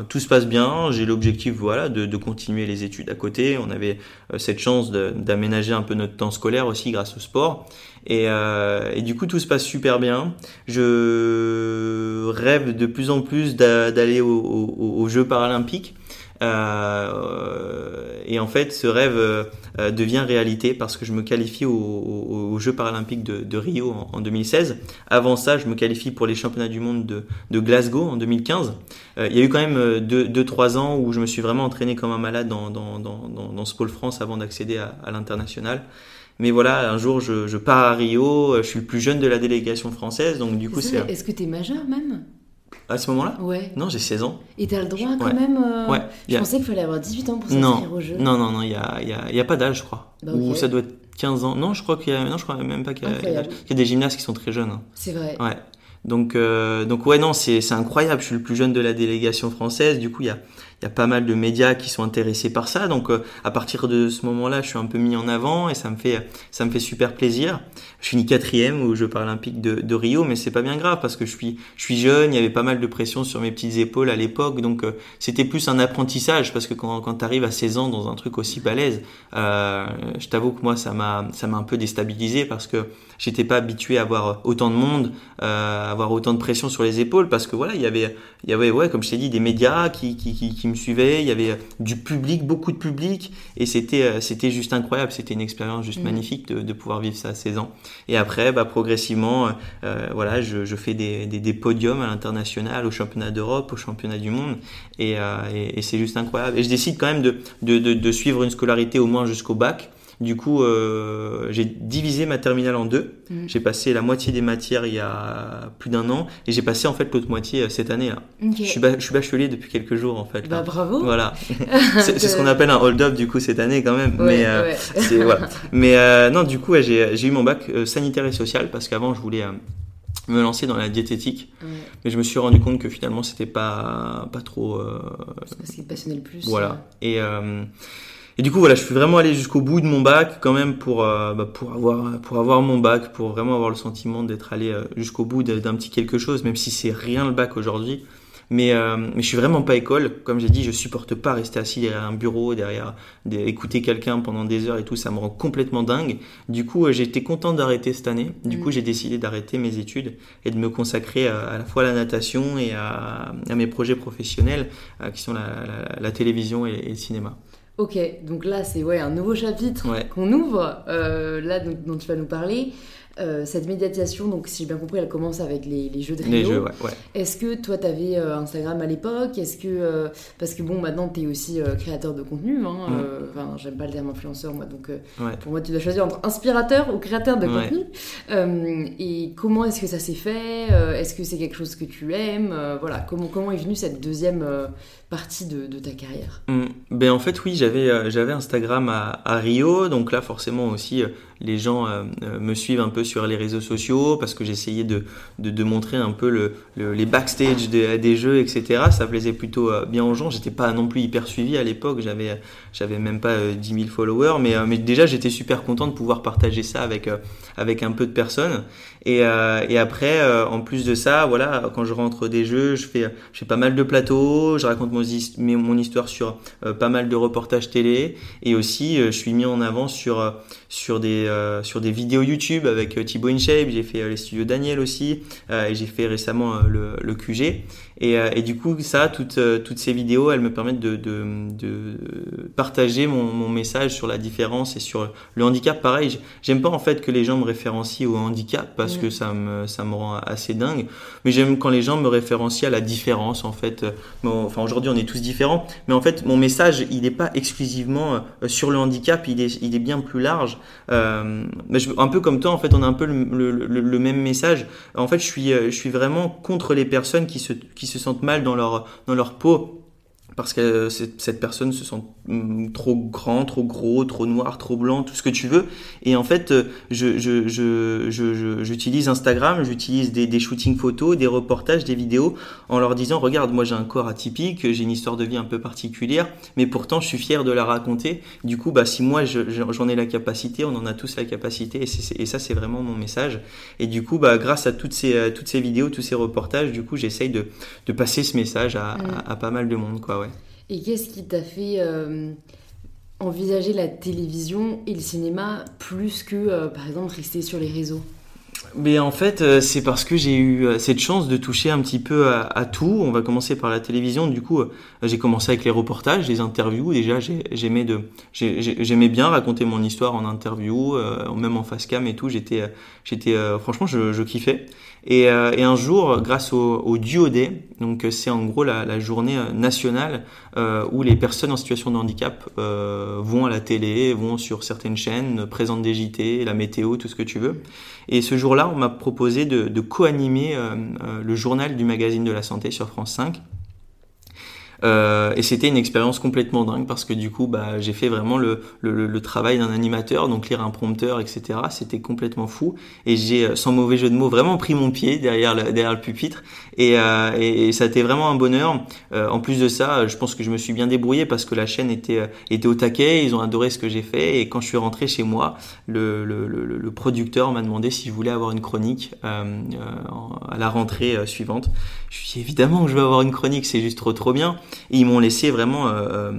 tout se passe bien. J'ai l'objectif, voilà, de, de, continuer les études à côté. On avait cette chance d'aménager un peu notre temps scolaire aussi grâce au sport. Et, euh, et, du coup, tout se passe super bien. Je rêve de plus en plus d'aller aux Jeux paralympiques. Euh, et en fait, ce rêve euh, devient réalité parce que je me qualifie aux, Jeux paralympiques de, Rio en, 2016. Avant ça, je me qualifie pour les championnats du monde de, Glasgow en 2015. Euh, il y a eu quand même 2-3 ans où je me suis vraiment entraîné comme un malade dans, dans, dans, ce pôle France avant d'accéder à l'international. Mais voilà, un jour, je, je, pars à Rio, euh, je suis le plus jeune de la délégation française, donc du coup, c'est. Est-ce que tu es majeur même? À ce moment-là? Ouais. Non, j'ai 16 ans. Et t'as le droit quand même euh, Ouais. Je pensais qu'il fallait avoir 18 ans pour s'inscrire au jeu. Non, non, non, il n'y a, y a, y a, pas d'âge, je crois. Bah, Ou ça doit être 15 ans. Non, je crois qu'il y a. Non, je crois même pas qu'il y a. Il y a des gymnastes qui sont très jeunes. Hein. C'est vrai. Ouais. Donc, euh, donc ouais, non, c'est incroyable. Je suis le plus jeune de la délégation française. Du coup, il y a, il y a pas mal de médias qui sont intéressés par ça. Donc euh, à partir de ce moment-là, je suis un peu mis en avant et ça me fait ça me fait super plaisir. Je finis quatrième aux Jeux paralympiques de, de Rio, mais c'est pas bien grave parce que je suis je suis jeune. Il y avait pas mal de pression sur mes petites épaules à l'époque, donc euh, c'était plus un apprentissage parce que quand quand t'arrives à 16 ans dans un truc aussi balèze, euh, je t'avoue que moi ça m'a ça m'a un peu déstabilisé parce que j'étais pas habitué à avoir autant de monde, euh, avoir autant de pression sur les épaules parce que voilà il y avait il y avait ouais comme je t'ai dit des médias qui, qui, qui me suivaient, il y avait du public, beaucoup de public, et c'était euh, c'était juste incroyable, c'était une expérience juste mm. magnifique de, de, pouvoir vivre ça à 16 ans. Et après, bah, progressivement, euh, euh, voilà, je, je fais des, des, des, podiums à l'international, au championnat d'Europe, au championnat du monde, et, et, et c'est juste incroyable. Et je décide quand même de, de, de, de suivre une scolarité au moins jusqu'au bac. Du coup, euh, j'ai divisé ma terminale en deux. Mm. J'ai passé la moitié des matières il y a plus d'un an et j'ai passé en fait l'autre moitié euh, cette année. Là. Je, suis je, suis bachelier depuis quelques jours en fait. Bah bravo. Voilà. c'est ce qu'on appelle un hold-up du coup cette année quand même. mais euh, voilà. mais non, du coup, j'ai eu mon bac sanitaire et social parce qu'avant je voulais me lancer dans la diététique. Mais je me suis rendu compte que finalement, c'était pas, pas trop. Euh... C'est ce qui te passionnait le plus. Voilà. Et, euh, et du coup, voilà, je suis vraiment allé jusqu'au bout de mon bac quand même pour, euh, bah, pour, avoir, pour avoir mon bac, pour vraiment avoir le sentiment d'être allé euh, jusqu'au bout d'un petit quelque chose, même si c'est rien le bac aujourd'hui. Mais, euh, mais je suis vraiment pas école. Comme j'ai dit, je supporte pas rester assis derrière un bureau, derrière écouter quelqu'un pendant des heures et tout. Ça me rend complètement dingue. Du coup, euh, été content d'arrêter cette année. Du coup, mm. j'ai décidé d'arrêter mes études et de me consacrer à, la fois à la natation et à, à mes projets professionnels, qui sont la, la, la télévision et, et, le cinéma. Ok, donc là c'est ouais, un nouveau chapitre qu'on ouvre, euh, là dont, dont, tu vas nous parler. Euh, cette médiatisation, donc si j'ai bien compris, elle commence avec les, les jeux de Rio. Les jeux, ouais, ouais. Est-ce que toi, tu avais euh, Instagram à l'époque? Est-ce que euh, parce que bon, maintenant, tu es aussi créateur de contenu. Hein, mm. Enfin, j'aime pas le terme influenceur, moi. Donc, pour moi, tu dois choisir entre inspirateur ou créateur de contenu. et comment est-ce que ça s'est fait? Est-ce que c'est quelque chose que tu aimes? Voilà, comment comment est venue cette deuxième partie de, de ta carrière? Mm. Ben en fait, oui, j'avais j'avais Instagram à, à, Rio, donc là, forcément aussi les gens euh, euh, me suivent un peu sur les réseaux sociaux parce que j'essayais de, de, montrer un peu le, le, les backstage des, jeux, etc. Ça plaisait plutôt euh, bien aux gens. J'étais pas non plus hyper suivi à l'époque. J'avais, même pas 10 000 followers, mais, déjà j'étais super content de pouvoir partager ça avec un peu de personnes. Et, et après, en plus de ça, voilà, quand je rentre des jeux, je fais, je pas mal de plateaux, je raconte mon, histoire sur pas mal de reportages télé, et aussi je suis mis en avant sur, sur des sur des vidéos YouTube avec Thibaut InShape, j'ai fait les studios Daniel aussi, et j'ai fait récemment le, QG. Et, du coup, ça, toutes, toutes ces vidéos, elles me permettent de, de, de partager mon, mon, message sur la différence et sur le handicap. Pareil, j'aime pas en fait que les gens me référencient au handicap parce que ça me, ça me rend assez dingue. Mais j'aime quand les gens me référencient à la différence en fait. enfin, aujourd'hui, on est tous différents. Mais en fait, mon message, il n'est pas exclusivement sur le handicap, il est, il est bien plus large. Euh, un peu comme toi, en fait, on a un peu le, le, le, même message. En fait, je suis, je suis vraiment contre les personnes qui se, qui se sentent mal dans leur, dans leur peau parce que cette personne se sent mm, trop grand, trop gros, trop noir, trop blanc, tout ce que tu veux. Et en fait, je, je, je, je, j'utilise Instagram, j'utilise des, des shootings photos, des reportages, des vidéos, en leur disant, regarde, moi j'ai un corps atypique, j'ai une histoire de vie un peu particulière, mais pourtant je suis fier de la raconter. Du coup, bah, si moi j'en ai la capacité, on en a tous la capacité, et, et ça c'est vraiment mon message. Et du coup, bah, grâce à toutes ces, toutes ces vidéos, tous ces reportages, du coup, j'essaye de, de passer ce message à, à, à, pas mal de monde, quoi, ouais. Et qu'est-ce qui t'a fait euh, envisager la télévision et le cinéma plus que, euh, par exemple, rester sur les réseaux? Mais en fait, euh, c'est parce que j'ai eu cette chance de toucher un petit peu à, tout. On va commencer par la télévision. Du coup, j'ai commencé avec les reportages, les interviews. Déjà, j'aimais de, bien raconter mon histoire en interview, même en face cam et tout. J'étais, franchement, je kiffais. Et, euh, et, un jour, grâce au, au Duo donc c'est en gros la, la journée euh, nationale euh, où les personnes en situation de handicap vont à la télé, vont sur certaines chaînes, présentent des JT, la météo, tout ce que tu veux. Et ce jour-là, on m'a proposé de, de co-animer le journal du magazine de la santé sur France 5. Euh, et c'était une expérience complètement dingue parce que du coup, bah, j'ai fait vraiment le, le, le travail d'un animateur, donc lire un prompteur, etc. C'était complètement fou. Et j'ai, euh, sans mauvais jeu de mots, vraiment pris mon pied derrière le, derrière le pupitre. Et, euh, et, ça a été vraiment un bonheur. Euh, en plus de ça, je pense que je me suis bien débrouillé parce que la chaîne était, euh, était au taquet. Ils ont adoré ce que j'ai fait. Et quand je suis rentré chez moi, le, le, le producteur m'a demandé si je voulais avoir une chronique à la rentrée suivante. Je lui ai dit évidemment que je veux avoir une chronique, c'est juste trop trop bien. Et ils m'ont laissé vraiment euh, euh,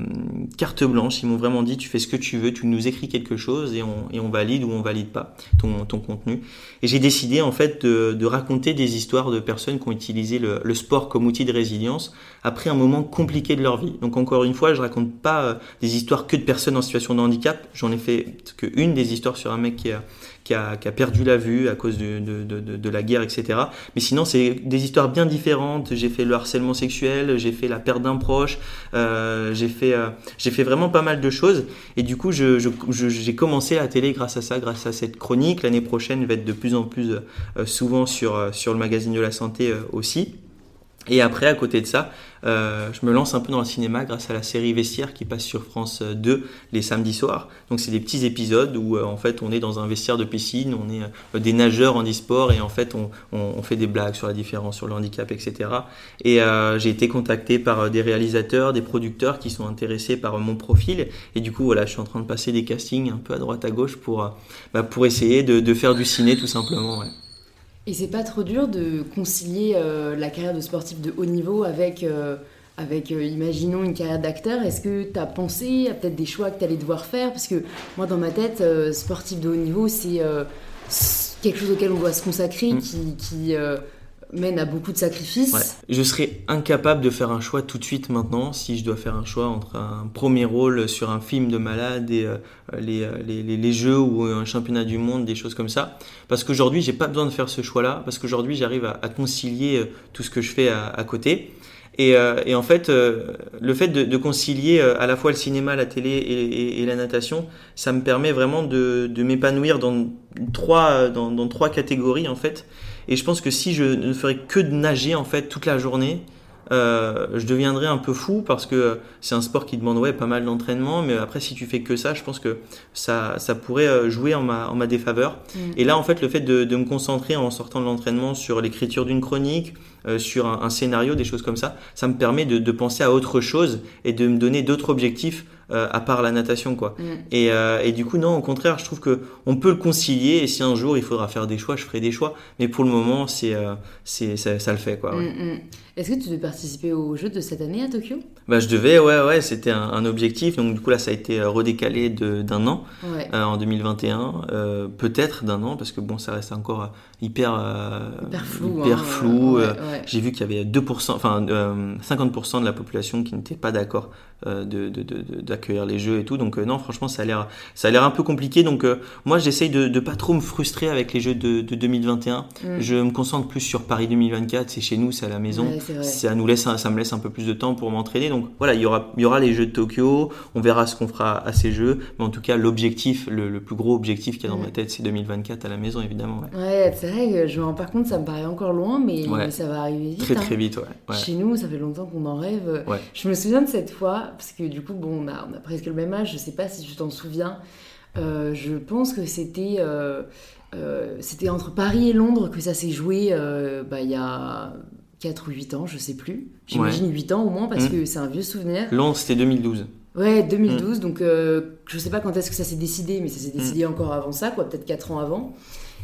carte blanche. Ils m'ont vraiment dit tu fais ce que tu veux, tu nous écris quelque chose et on, et on valide ou on valide pas ton, ton contenu. Et j'ai décidé en fait de, raconter des histoires de personnes qui ont utilisé le, le, sport comme outil de résilience après un moment compliqué de leur vie. Donc encore une fois, je raconte pas euh, des histoires que de personnes en situation de handicap. J'en ai fait que une des histoires sur un mec qui a qui a, perdu la vue à cause de, la guerre, etc. Mais sinon, c'est des histoires bien différentes. J'ai fait le harcèlement sexuel, j'ai fait la perte d'un proche, euh, j'ai fait, euh, j'ai fait vraiment pas mal de choses. Et du coup, j'ai je, je, commencé la télé grâce à ça, grâce à cette chronique. L'année prochaine, va être de plus en plus euh, souvent sur, le magazine de la santé aussi. Et après, à côté de ça, euh, je me lance un peu dans le cinéma grâce à la série Vestiaire qui passe sur France 2 les samedis soirs. Donc c'est des petits épisodes où euh, en fait on est dans un vestiaire de piscine, on est euh, des nageurs en e-sport et en fait on, on, on, fait des blagues sur la différence, sur le handicap, etc. Et euh, j'ai été contacté par des réalisateurs, des producteurs qui sont intéressés par mon profil et du coup voilà, je suis en train de passer des castings un peu à droite à gauche pour bah, pour essayer de, de, faire du ciné tout simplement. Ouais. Et c'est pas trop dur de concilier euh, la carrière de sportif de haut niveau avec, euh, avec euh, imaginons, une carrière d'acteur. Est-ce que tu as pensé à peut-être des choix que tu allais devoir faire? Parce que moi, dans ma tête, sportif de haut niveau, c'est quelque chose auquel on doit se consacrer, qui, qui mène à beaucoup de sacrifices. Je serais incapable de faire un choix tout de suite maintenant si je dois faire un choix entre un premier rôle sur un film de malade et euh, les, euh, les, les, les, jeux ou un championnat du monde, des choses comme ça. Parce qu'aujourd'hui, j'ai pas besoin de faire ce choix-là, parce qu'aujourd'hui, j'arrive à, concilier euh, tout ce que je fais à, côté. Et, et, en fait, le fait de, concilier à la fois le cinéma, la télé et, la natation, ça me permet vraiment de, de m'épanouir dans trois, dans trois catégories en fait. Et je pense que si je ne ferais que de nager en fait toute la journée, euh, je deviendrais un peu fou parce que c'est un sport qui demande ouais pas mal d'entraînement mais après si tu fais que ça je pense que ça, ça pourrait euh, jouer en ma, en ma défaveur mmh. et là en fait le fait de, de me concentrer en sortant de l'entraînement sur l'écriture d'une chronique euh, sur un, un, scénario des choses comme ça ça me permet de, de penser à autre chose et de me donner d'autres objectifs euh, à part la natation quoi. Mm. Et, euh, et, du coup non, au contraire, je trouve que on peut le concilier et si un jour il faudra faire des choix, je ferai des choix. Mais pour le moment, c'est euh, c'est ça, ça, le fait quoi. Ouais. Mm, mm. Est-ce que tu devais participer aux Jeux de cette année à Tokyo? Bah, Je devais, ouais, ouais, c'était un, objectif. Donc, du coup, là, ça a été euh, redécalé d'un an euh, en 2021. Euh, peut-être d'un an, parce que bon, ça reste encore hyper, hyper flou. Hyper hein, flou. J'ai vu qu'il y avait 2%, enfin, 50% de la population qui n'était pas d'accord d'accueillir de, de, les Jeux et tout. Donc, non, franchement, ça a l'air un peu compliqué. Donc, moi, j'essaye de ne pas trop me frustrer avec les Jeux de, 2021. Mm. Je me concentre plus sur Paris 2024. C'est chez nous, c'est à la maison ça nous laisse, ça me laisse un peu plus de temps pour m'entraîner. Donc voilà, il y aura, il y aura les Jeux de Tokyo. On verra ce qu'on fera à ces Jeux, mais en tout cas, l'objectif, le, plus gros objectif qu'il y a dans ma tête, c'est 2024 à la maison, évidemment. Ouais, c'est vrai. Je, par contre, ça me paraît encore loin, mais, ça va arriver vite. Très très hein. vite, ouais. Chez nous, ça fait longtemps qu'on en rêve. Je me souviens de cette fois, parce que du coup, bon, on a, on a presque le même âge. Je sais pas si tu t'en souviens. Euh, je pense que c'était euh, euh, c'était entre Paris et Londres que ça s'est joué bah, il y a 4 ou 8 ans, je sais plus. J'imagine 8 ans au moins parce mmh. que c'est un vieux souvenir. Londres, c'était 2012. Ouais, 2012. Mmh. Donc, euh, je sais pas quand est-ce que ça s'est décidé, mais ça s'est décidé mmh. encore avant ça, quoi, peut-être 4 ans avant.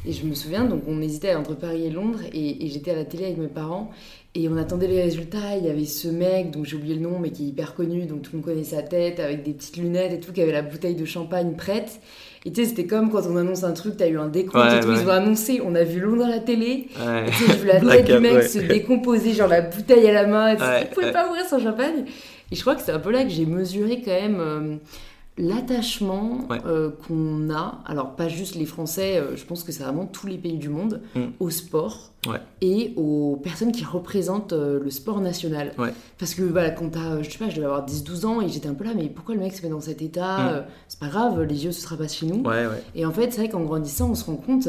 Et je me souviens, donc on hésitait entre Paris et Londres, et, j'étais à la télé avec mes parents, et on attendait les résultats. Il y avait ce mec, dont j'ai oublié le nom, mais qui est hyper connu, donc tout le monde connaît sa tête, avec des petites lunettes et tout, qui avait la bouteille de champagne prête. Et tu sais, c'était comme quand on annonce un truc, t'as eu un décompte et tout, ils ont annoncé, on a vu Londres à la télé, ouais. tu sais, vu la tête du mec se décomposer, genre la bouteille à la main, et tu pouvais pas ouvrir son champagne? Et je crois que c'est un peu là que j'ai mesuré quand même euh, l'attachement euh, qu'on a, alors pas juste les Français, euh, je pense que c'est vraiment tous les pays du monde, mm. au sport et aux personnes qui représentent euh, le sport national. Parce que voilà, quand t'as, je sais pas, je devais avoir 10-12 ans et j'étais un peu là, mais pourquoi le mec se met dans cet état mm. C'est pas grave, les yeux ce sera pas chez nous. Et en fait, c'est vrai qu'en grandissant, on se rend compte.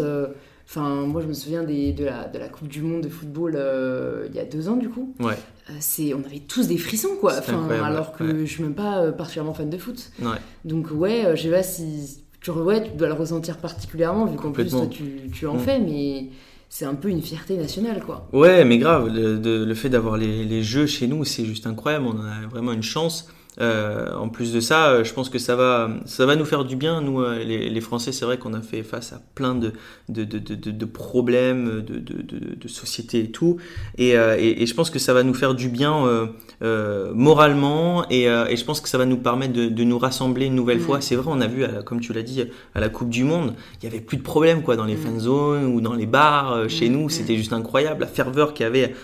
Enfin, moi, je me souviens des, de, la, de la Coupe du Monde de football il y a deux ans, du coup. Ouais. Euh, c'est on avait tous des frissons quoi. Enfin, alors que je suis même pas euh, particulièrement fan de foot. Donc ouais euh, je sais pas si tu, ouais, tu dois le ressentir particulièrement vu qu'en plus toi tu, tu en mm. fais mais c'est un peu une fierté nationale quoi. Ouais mais grave le, le fait d'avoir les, les, jeux chez nous c'est juste incroyable. On a vraiment une chance euh, en plus de ça, euh, je pense que ça va, ça va nous faire du bien. Nous, euh, les, les Français, c'est vrai qu'on a fait face à plein de, de, de, de, de problèmes de, de, société et tout. Et, et, et, je pense que ça va nous faire du bien moralement. Et, et, je pense que ça va nous permettre de, nous rassembler une nouvelle fois. C'est vrai, on a vu, comme tu l'as dit, à la Coupe du Monde, il y avait plus de problèmes quoi, dans les fan zones ou dans les bars. chez nous, c'était juste incroyable. La ferveur qu'il y avait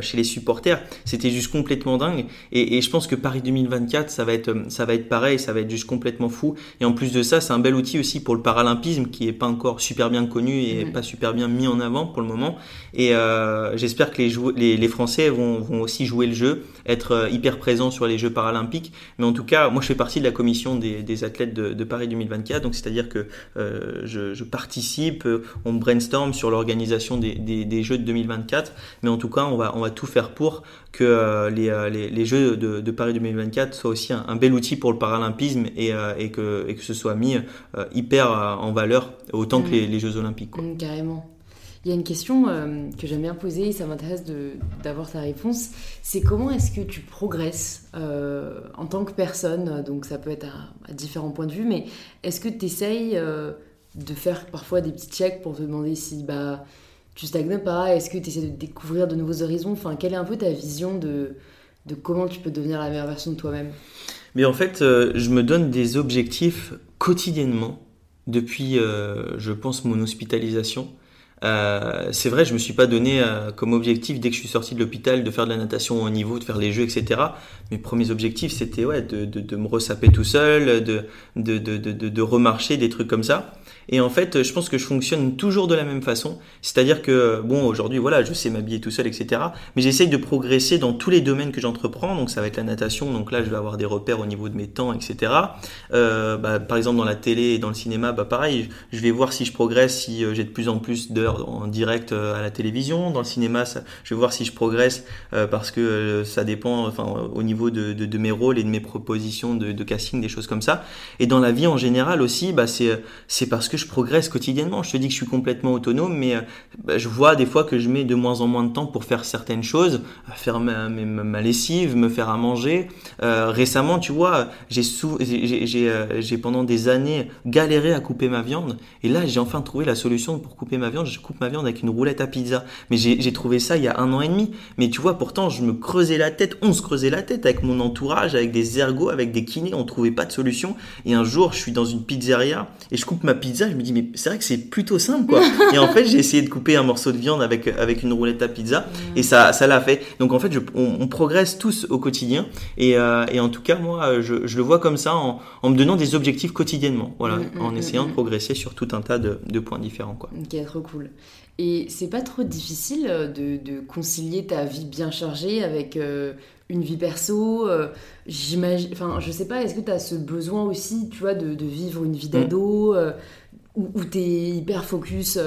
chez les supporters, c'était juste complètement dingue. Et, et je pense que Paris 2024, ça va être euh, ça va être pareil, ça va être juste complètement fou. Et en plus de ça, c'est un bel outil aussi pour le paralympisme qui est pas encore super bien connu et pas super bien mis en avant pour le moment. Et euh, j'espère que les, les, Français vont, vont, aussi jouer le jeu, être euh, hyper présents sur les Jeux paralympiques. Mais en tout cas, moi je fais partie de la commission des, des athlètes de, de, Paris 2024, donc c'est-à-dire que euh, je, je, participe, on brainstorm sur l'organisation des, des, des, Jeux de 2024. Mais en tout cas, on va, on va tout faire pour que les, les, les, Jeux de, de Paris 2024 soit aussi un, bel outil pour le paralympisme et, euh, et, que, et que ce soit mis euh, hyper euh, en valeur autant que mm. les, Jeux Olympiques. Mm, carrément. Il y a une question que j'aime bien poser et ça m'intéresse d'avoir ta réponse. C'est comment est-ce que tu progresses en tant que personne? Donc ça peut être à, différents points de vue, mais est-ce que tu essayes de faire parfois des petits checks pour te demander si bah, tu stagnes pas? Est-ce que tu essaies de découvrir de nouveaux horizons? Enfin, quelle est un peu ta vision de, de comment tu peux devenir la meilleure version de toi-même? Mais en fait, euh, je me donne des objectifs quotidiennement depuis, euh, je pense, mon hospitalisation. Euh, c'est vrai, je me suis pas donné comme objectif dès que je suis sorti de l'hôpital de faire de la natation au niveau, de faire les jeux, etc. Mes premiers objectifs, c'était ouais, de, de, de, me ressaper tout seul, de, de, de, remarcher, des trucs comme ça. Et en fait, je pense que je fonctionne toujours de la même façon. C'est-à-dire que, bon, aujourd'hui, voilà, je sais m'habiller tout seul, etc. Mais j'essaye de progresser dans tous les domaines que j'entreprends. Donc, ça va être la natation. Donc là, je vais avoir des repères au niveau de mes temps, etc. Euh, bah, par exemple, dans la télé et dans le cinéma, bah, pareil, je vais voir si je progresse, si euh, j'ai de plus en plus d'heures en direct euh, à la télévision. Dans le cinéma, je vais voir si je progresse euh, parce que ça dépend, enfin, au niveau de, de, mes rôles et de mes propositions de, casting, des choses comme ça. Et dans la vie en général aussi, bah, c'est, parce que je progresse quotidiennement. Je te dis que je suis complètement autonome, mais euh, bah, je vois des fois que je mets de moins en moins de temps pour faire certaines choses, faire ma, lessive, me faire à manger. Euh, récemment, tu vois, j'ai euh, j'ai pendant des années galéré à couper ma viande, et là j'ai enfin trouvé la solution pour couper ma viande. Je, coupe ma viande avec une roulette à pizza. Mais j'ai trouvé ça il y a un an et demi. Mais tu vois, pourtant, je me creusais la tête, on se creusait la tête avec mon entourage, avec des ergots, avec des kinés, on trouvait pas de solution. Et un jour, je suis dans une pizzeria et je coupe ma pizza, je me dis, mais c'est vrai que c'est plutôt simple, quoi. et en fait, j'ai essayé de couper un morceau de viande avec, avec une roulette à pizza mmh. et ça, ça l'a fait. Donc en fait, je, on, progresse tous au quotidien. Et, euh, et en tout cas, moi, je, je, le vois comme ça en, en me donnant des objectifs quotidiennement. Voilà, mmh, mmh, en essayant de progresser sur tout un tas de, de points différents, quoi. Ok, trop cool. Et c'est pas trop difficile euh, de, de, concilier ta vie bien chargée avec euh, une vie perso euh, J'imagine, enfin, je sais pas, est-ce que tu as ce besoin aussi, tu vois, de, de vivre une vie d'ado où, où tu es hyper focus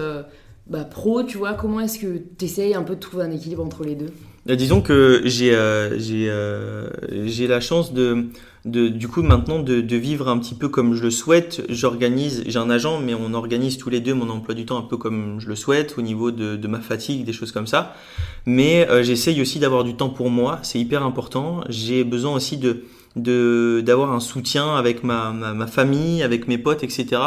bah, pro, tu vois Comment est-ce que tu essayes un peu de trouver un équilibre entre les deux? Disons que j'ai j'ai la chance de de, du coup maintenant de, vivre un petit peu comme je le souhaite. J'organise, j'ai un agent, mais on organise tous les deux mon emploi du temps un peu comme je le souhaite au niveau de, ma fatigue, des choses comme ça. Mais euh, j'essaye aussi d'avoir du temps pour moi, c'est hyper important. J'ai besoin aussi de de d'avoir un soutien avec ma, ma, ma, famille, avec mes potes, etc.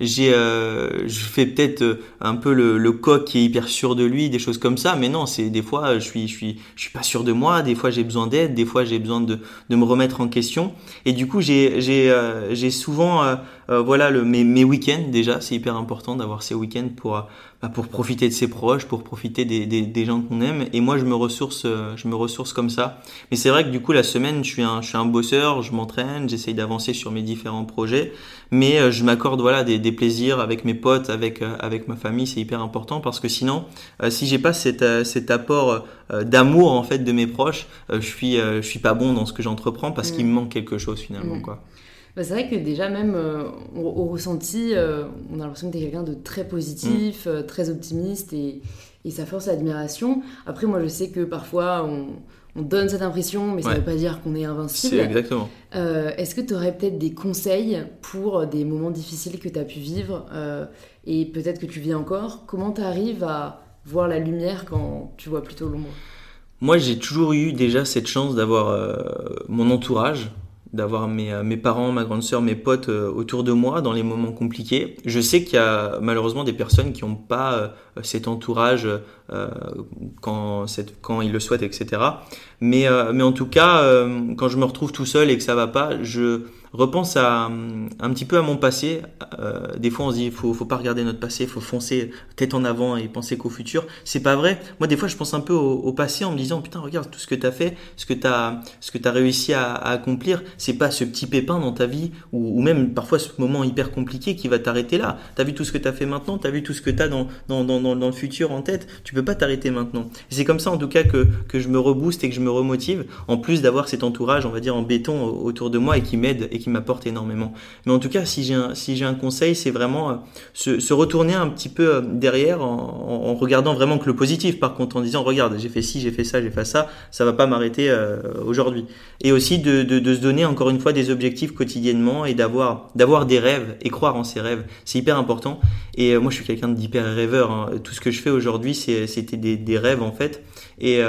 J'ai, euh, je fais peut-être euh, un peu le, le coq qui est hyper sûr de lui, des choses comme ça, mais non, c'est des fois je suis je suis je suis pas sûr de moi, des fois j'ai besoin d'aide, des fois j'ai besoin de de me remettre en question, et du coup j'ai j'ai euh, j'ai souvent euh, voilà le mes, mes week-ends déjà, c'est hyper important d'avoir ces week-ends pour pour profiter de ses proches, pour profiter des gens qu'on aime. Et moi, je me ressource, euh, je me ressource comme ça. Mais c'est vrai que du coup, la semaine, je suis un, je suis un bosseur, je m'entraîne, j'essaye d'avancer sur mes différents projets. Mais euh, je m'accorde voilà des, des, plaisirs avec mes potes, avec euh, avec ma famille, c'est hyper important parce que sinon, si j'ai pas cet, cet apport d'amour en fait de mes proches, je suis je suis pas bon dans ce que j'entreprends parce qu'il me manque quelque chose finalement mmh. quoi. Bah, c'est vrai que déjà même euh, au, ressenti, euh, on a l'impression que tu es quelqu'un de très positif, mm. euh, très optimiste et, et, ça force l'admiration. Après moi je sais que parfois on, on donne cette impression mais ça ne veut pas dire qu'on est invincible. C'est exactement. Est-ce que tu aurais peut-être des conseils pour des moments difficiles que tu as pu vivre et peut-être que tu vis encore? Comment tu arrives à voir la lumière quand tu vois plutôt l'ombre? Moi, j'ai toujours eu déjà cette chance d'avoir mon entourage, d'avoir mes, euh, mes parents, ma grande sœur, mes potes euh, autour de moi dans les moments compliqués. Je sais qu'il y a malheureusement des personnes qui n'ont pas euh, cet entourage quand, quand ils le souhaitent, etc. Mais, mais en tout cas, quand je me retrouve tout seul et que ça va pas, je repense à, un petit peu à mon passé. Euh, des fois, on se dit, faut, faut pas regarder notre passé, faut foncer tête en avant et penser qu'au futur. C'est pas vrai. Moi, des fois, je pense un peu au, passé en me disant, putain, regarde tout ce que tu as fait, ce que tu as, ce que as réussi à, à accomplir. C'est pas ce petit pépin dans ta vie ou, même parfois ce moment hyper compliqué qui va t'arrêter là. Tu as vu tout ce que tu as fait maintenant, tu as vu tout ce que tu as dans, dans, dans, le futur en tête. Tu peux pas t'arrêter maintenant. C'est comme ça, en tout cas, que, que je me rebooste et que je me remotive, en plus d'avoir cet entourage, on va dire, en béton autour de moi et qui m'aide qui m'apporte énormément. Mais en tout cas, si j'ai un, conseil, c'est vraiment euh, se, retourner un petit peu euh, derrière en, regardant vraiment que le positif. Par contre, en disant regarde, j'ai fait ci, j'ai fait ça, j'ai fait ça, ça va pas m'arrêter euh, aujourd'hui. Et aussi de, se donner encore une fois des objectifs quotidiennement et d'avoir des rêves et croire en ses rêves. C'est hyper important. Et moi, je suis quelqu'un d'hyper rêveur. Hein. Tout ce que je fais aujourd'hui, c'était des, rêves en fait. Et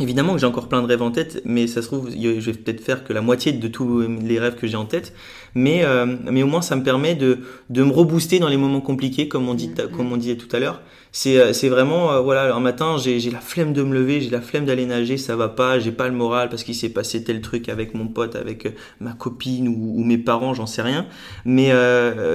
Évidemment que j'ai encore plein de rêves en tête, mais ça se trouve, je vais peut-être faire que la moitié de tous les rêves que j'ai en tête. Mais, euh, mais au moins, ça me permet de, de me rebooster dans les moments compliqués, comme on, dit, mm-hmm. comme on disait tout à l'heure c'est euh, c'est vraiment euh, voilà un matin j'ai la flemme de me lever j'ai la flemme d'aller nager ça va pas j'ai pas le moral parce qu'il s'est passé tel truc avec mon pote avec euh, ma copine ou, mes parents j'en sais rien. Mais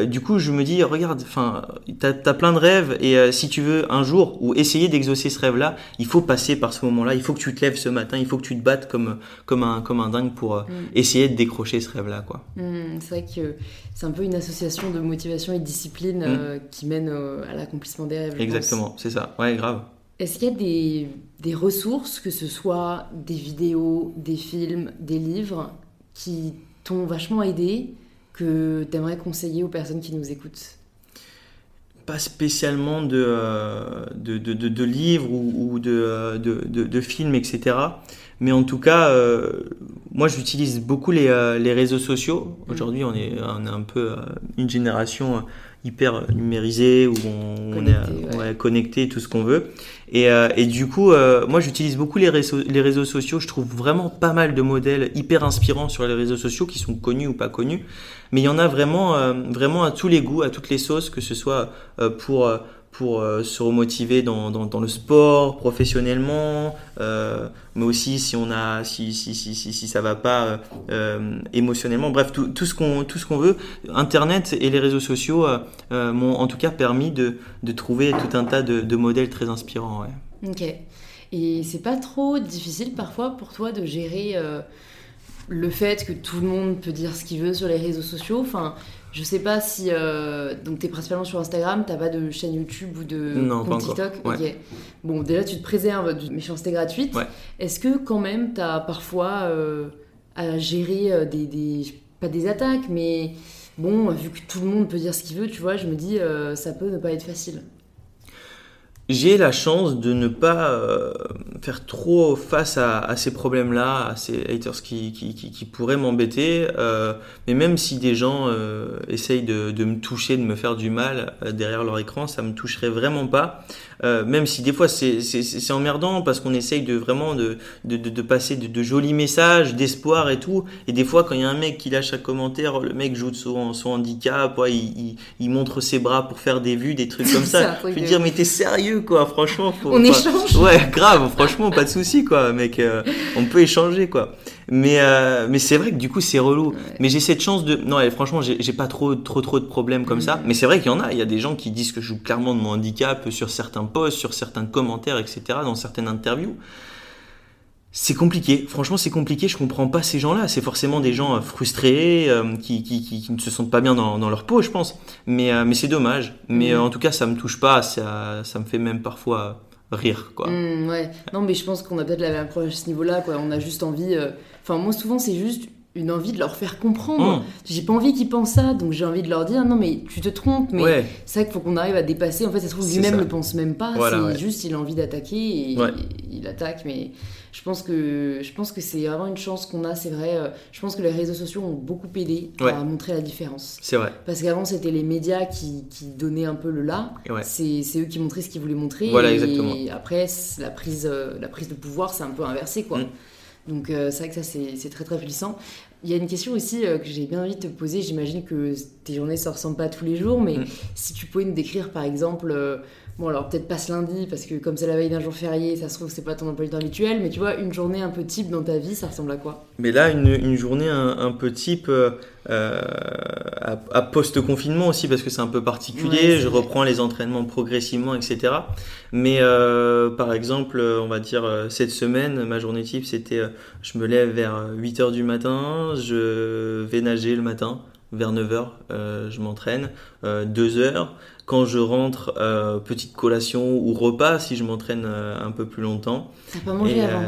du coup je me dis regarde enfin t'as as plein de rêves et si tu veux un jour ou essayer d'exaucer ce rêve là il faut passer par ce moment là il faut que tu te lèves ce matin il faut que tu te battes comme comme un comme un dingue pour mm. essayer de décrocher ce rêve là quoi. Mm, c'est vrai que c'est un peu une association de motivation et de discipline mm. qui mène à l'accomplissement des rêves exactement c'est ça. Ouais, grave. Est-ce qu'il y a des, des, ressources, que ce soit des vidéos, des films, des livres, qui t'ont vachement aidé, que tu aimerais conseiller aux personnes qui nous écoutent? Pas spécialement de, euh, de, de, de, livres ou, ou de, films, etc. Mais en tout cas, euh, moi j'utilise beaucoup les, euh, les, réseaux sociaux. Mm. Aujourd'hui, on est, on est un peu une génération hyper numérisé où on, est connecté, tout ce qu'on veut. Et, euh, et, du coup, euh, moi j'utilise beaucoup les réseaux, les réseaux sociaux. Je trouve vraiment pas mal de modèles hyper inspirants sur les réseaux sociaux qui sont connus ou pas connus. Mais il y en a vraiment, euh, vraiment à tous les goûts, à toutes les sauces, que ce soit pour pour se remotiver dans, dans, le sport, professionnellement, mais aussi si on a, si, si, si, si, ça va pas émotionnellement. Bref, tout, tout ce qu'on tout ce qu'on veut. Internet et les réseaux sociaux m'ont en tout cas permis de, de trouver tout un tas de, de modèles très inspirants. Ouais. Ok. Et c'est pas trop difficile parfois pour toi de gérer le fait que tout le monde peut dire ce qu'il veut sur les réseaux sociaux? Enfin, je sais pas si. Euh, donc, tu es principalement sur Instagram, t'as pas de chaîne YouTube ou de compte TikTok Ok. Bon, déjà, tu te préserves d'une méchanceté gratuite. Est-ce que, quand même, tu as parfois euh, à gérer euh, des, des, Pas des attaques, mais bon, vu que tout le monde peut dire ce qu'il veut, tu vois, je me dis, ça peut ne pas être facile. J'ai la chance de ne pas euh, faire trop face à, ces problèmes-là, à ces haters qui, pourraient m'embêter. Euh, mais même si des gens euh, essayent de, de, me toucher, de me faire du mal derrière leur écran, ça me toucherait vraiment pas. Même si des fois c'est emmerdant parce qu'on essaye de vraiment de, de, de passer de, jolis messages, d'espoir et tout. Et des fois quand il y a un mec qui lâche un commentaire, le mec joue de son, son handicap, ouais, il, il, montre ses bras pour faire des vues, des trucs comme ça. ça je veux dire mais t'es sérieux quoi. Franchement, on échange. Ouais, grave. Franchement, pas de souci, quoi, mec. Euh, on peut échanger, quoi. Mais euh, mais c'est vrai que du coup, c'est relou. Mais j'ai cette chance de. Non, franchement, j'ai pas trop trop trop de problèmes comme ça. Mm. Mais c'est vrai qu'il y en a. Il y a des gens qui disent que je joue clairement de mon handicap sur certains posts, sur certains commentaires, etc., dans certaines interviews. C'est compliqué, franchement c'est compliqué, je comprends pas ces gens-là, c'est forcément des gens euh, frustrés, euh, qui, qui, qui, ne se sentent pas bien dans, dans leur peau je pense, mais, euh, mais c'est dommage, mais en tout cas ça me touche pas, ça, ça me fait même parfois rire quoi. Mmh, ouais, non mais je pense qu'on a peut-être la même approche à ce niveau-là, quoi. on a juste envie, enfin moi souvent c'est juste une envie de leur faire comprendre. Mmh. J'ai pas envie qu'ils pensent ça, donc j'ai envie de leur dire non mais tu te trompes, mais c'est vrai qu'il faut qu'on arrive à dépasser. En fait, ça se trouve lui-même le pense même pas, c'est juste il a envie d'attaquer et il attaque, mais je pense que je pense que c'est vraiment une chance qu'on a c'est vrai. Euh, je pense que les réseaux sociaux ont beaucoup aidé à montrer la différence. C'est vrai. Parce qu'avant c'était les médias qui, qui, donnaient un peu le là. C'est eux qui montraient ce qu'ils voulaient montrer voilà, et exactement. après la prise euh, la prise de pouvoir c'est un peu inversé quoi. Mm. Donc euh, c'est vrai que ça c'est très très puissant il y a une question aussi que j'ai bien envie de te poser j'imagine que tes journées ne se ressemblent pas tous les jours mais mm. si tu pouvais nous décrire par exemple Bon, alors peut-être pas ce lundi, parce que comme c'est la veille d'un jour férié, ça se trouve c'est pas ton emploi du temps habituel, mais tu vois, une journée un peu type dans ta vie, ça ressemble à quoi? Mais là, une, une journée un, peu type euh, euh, à, post-confinement aussi, parce que c'est un peu particulier, je reprends les entraînements progressivement, etc. Mais euh, par exemple, on va dire cette semaine, ma journée type, c'était je me lève vers 8h du matin, je vais nager le matin vers 9h, je m'entraîne, 2h, quand je rentre, euh, petite collation ou repas si je m'entraîne euh, un peu plus longtemps. T'as pas mangé avant?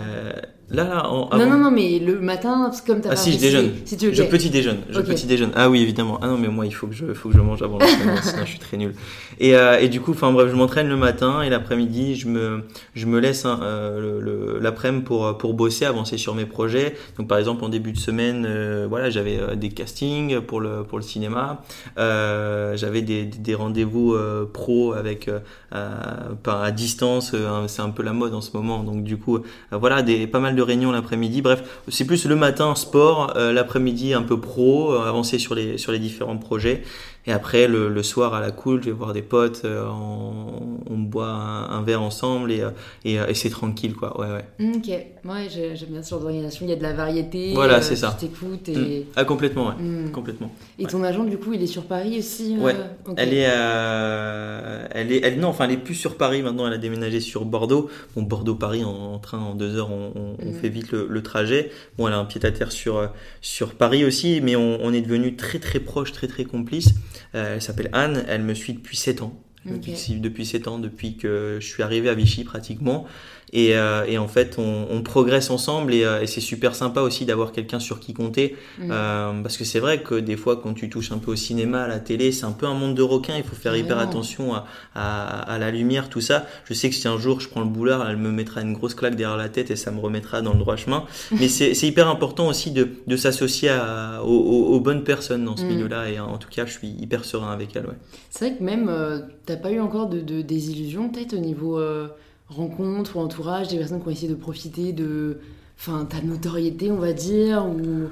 Là, là, Non, non, non, mais le matin, comme t'as Ah si, je déjeune. Si tu veux, Je petit déjeune. Je petit déjeune. Ah oui, évidemment. Ah non, mais moi, il faut que je, faut que je mange avant l'entraînement, sinon je suis très nul. Et, euh, et du coup, enfin bref, je m'entraîne le matin et l'après-midi, je me, je me laisse hein, euh, l'après-midi pour, pour bosser, avancer sur mes projets. Donc par exemple, en début de semaine, euh, voilà, j'avais des castings pour le, pour le cinéma. J'avais des, des rendez-vous pro avec, à distance. c'est un peu la mode en ce moment. Donc du coup, voilà, des, pas mal de réunions l'après-midi. Bref, c'est plus le matin sport, euh, l'après-midi un peu pro, euh, avancer sur les, sur les différents projets. Et après, le, le, soir à la cool, je vais voir des potes, euh, on, on, boit un, verre ensemble et, euh, et, euh, et c'est tranquille, quoi. Ouais, ouais. Mm, ok, ouais, j'aime bien ce genre d'organisation. Il y a de la variété. Voilà, c'est ça. Tu t'écoutes et. Mm. Ah, complètement, ouais. Mm. Complètement. Et ton agent, du coup, il est sur Paris aussi Ouais. Elle est, elle est, elle, non, enfin, elle est plus sur Paris maintenant. Elle a déménagé sur Bordeaux. Bon, Bordeaux-Paris en, train en deux heures, on, on, fait vite le, le, trajet. Bon, elle a un pied à terre sur sur Paris aussi, mais on, on est devenu très très proche, très très complice. Euh, elle s'appelle Anne, elle me suit depuis 7 ans. Depuis, 7 ans, depuis que je suis arrivé à Vichy pratiquement. Et, euh, et en fait, on, on, progresse ensemble et, euh, et c'est super sympa aussi d'avoir quelqu'un sur qui compter. Mm. Euh, parce que c'est vrai que des fois, quand tu touches un peu au cinéma, à la télé, c'est un peu un monde de requins. Il faut faire hyper attention à, à, à, la lumière, tout ça. Je sais que si un jour je prends le boulard, elle me mettra une grosse claque derrière la tête et ça me remettra dans le droit chemin. Mais c'est hyper important aussi de, de s'associer aux, aux, aux, bonnes personnes dans ce mm. milieu-là. Et en tout cas, je suis hyper serein avec elle. Ouais. C'est vrai que même, euh, t'as pas eu encore de, de désillusion peut-être au niveau euh, rencontres ou entourage, des personnes qui ont essayé de profiter de enfin, ta notoriété, on va dire ou...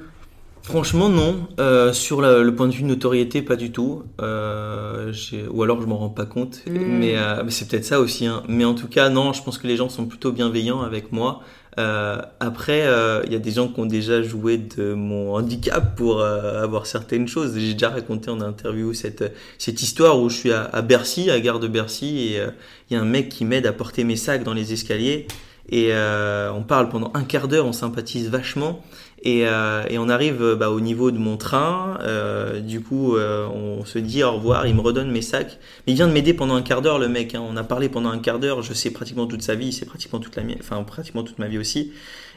Franchement, non. Euh, sur la- le point de vue de notoriété, pas du tout. Euh, ou alors je m'en rends pas compte. Mm. Mais, euh, mais c'est peut-être ça aussi. hein. Mais en tout cas, non, je pense que les gens sont plutôt bienveillants avec moi. Euh, après, euh, il y a des gens qui ont déjà joué de mon handicap pour euh, avoir certaines choses. J'ai déjà raconté en interview cette, cette histoire où je suis à, à Bercy, à Gare de Bercy, et euh, il y a un mec qui m'aide à porter mes sacs dans les escaliers. Et euh, on parle pendant un quart d'heure, on sympathise vachement. Et, euh, et on arrive euh, bah, au niveau de mon train. euh, du coup, euh, on se dit au revoir. Il me redonne mes sacs. Mais il vient de m'aider pendant un quart d'heure, le mec. hein. On a parlé pendant un quart d'heure. Je sais pratiquement toute sa vie. Sait pratiquement toute la mienne. Enfin, pratiquement toute ma vie aussi.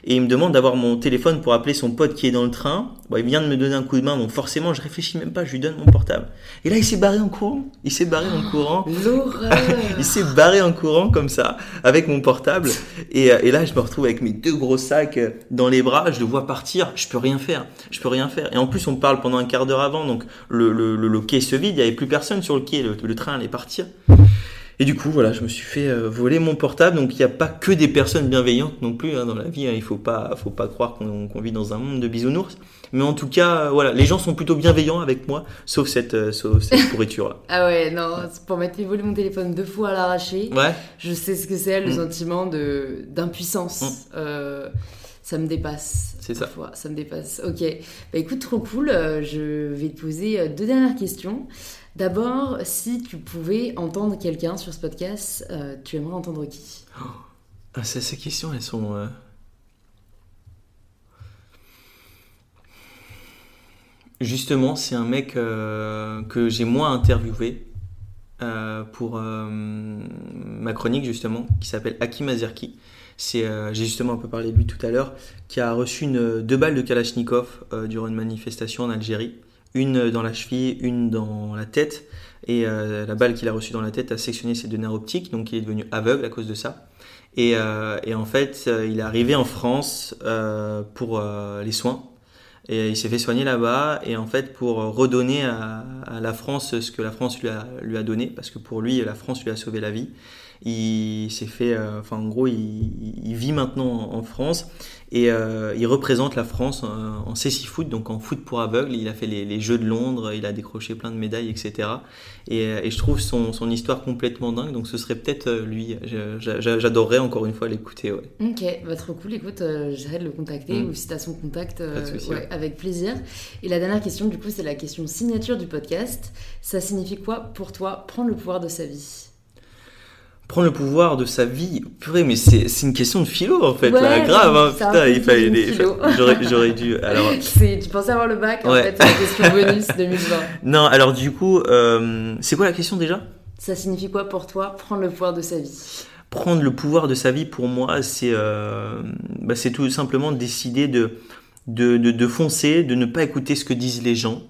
Et il me demande d'avoir mon téléphone pour appeler son pote qui est dans le train. Bon, il vient de me donner un coup de main, donc forcément, je réfléchis même pas. Je lui donne mon portable. Et là, il s'est barré en courant. Il s'est barré en courant. L'horreur Il s'est barré en courant comme ça, avec mon portable. Et, euh, et là, je me retrouve avec mes deux gros sacs euh, dans les bras. Je le vois partir. Je peux rien faire. Je peux rien faire. Et en plus, on parle pendant un quart d'heure avant. Donc, le, le, le, le quai se vide. Il y avait plus personne sur le quai. Le, le train allait partir. Et du coup, voilà, je me suis fait euh, voler mon portable. Donc, il n'y a pas que des personnes bienveillantes non plus hein, dans la vie. hein. Il faut pas, faut pas croire qu'on vit dans un monde de bisounours. Mais en tout cas, voilà, les gens sont plutôt bienveillants avec moi, sauf cette, euh, sauf cette pourriture-là. Ah ouais, non, pour m'être fait voler mon téléphone deux fois à l'arraché, Ouais. je sais ce que c'est le Mm. sentiment d'impuissance. Mm. Euh, ça me dépasse. C'est ça. Ça me dépasse. Ok. Bah écoute, trop cool. Euh, Je vais te poser deux dernières questions. D'abord, si tu pouvais entendre quelqu'un sur ce podcast, euh, tu aimerais entendre qui? Ah, ça, ces questions, elles sont. euh, Justement, c'est un mec euh, que j'ai moi interviewé pour ma chronique, justement, qui s'appelle Hakim Azerki. J'ai justement un peu parlé de lui tout à l'heure, qui a reçu une, deux balles de Kalachnikov durant une manifestation en Algérie. Une dans la cheville, une dans la tête. Et euh, la balle qu'il a reçue dans la tête a sectionné ses deux nerfs optiques, donc il est devenu aveugle à cause de ça. Et, euh, et en fait, euh, il est arrivé en France euh, pour euh, les soins. Et il s'est fait soigner là-bas. Et en fait, pour redonner à, à la France ce que la France lui a, lui a donné, parce que pour lui, la France lui a sauvé la vie. Il s'est fait, euh, enfin en gros, il, il vit maintenant en, France et euh, il représente la France euh, en CC foot, donc en foot pour aveugles. Il a fait les, les Jeux de Londres, il a décroché plein de médailles, etc. Et, et je trouve son, son histoire complètement dingue, donc ce serait peut-être lui. J'adorerais encore une fois l'écouter. Ouais. Ok, bah trop cool. Écoute, j'essaierai de le contacter Mm. ou si t'as son contact, Pas de souci, ouais, ouais. avec plaisir. Et la dernière question, du coup, c'est la question signature du podcast. Ça signifie quoi pour toi prendre le pouvoir de sa vie? Prendre le pouvoir de sa vie, purée, mais c'est c'est une question de philo en fait, Ouais, là, grave, hein, putain, il fallait, philo. j'aurais j'aurais dû. Alors, C'est- Tu pensais avoir le bac En fait, la question bonus 2020. non, alors du coup, euh, c'est quoi la question déjà? Ça signifie quoi pour toi prendre le pouvoir de sa vie? Prendre le pouvoir de sa vie pour moi c'est euh, bah, c'est tout simplement décider de, de, de, de foncer de ne pas écouter ce que disent les gens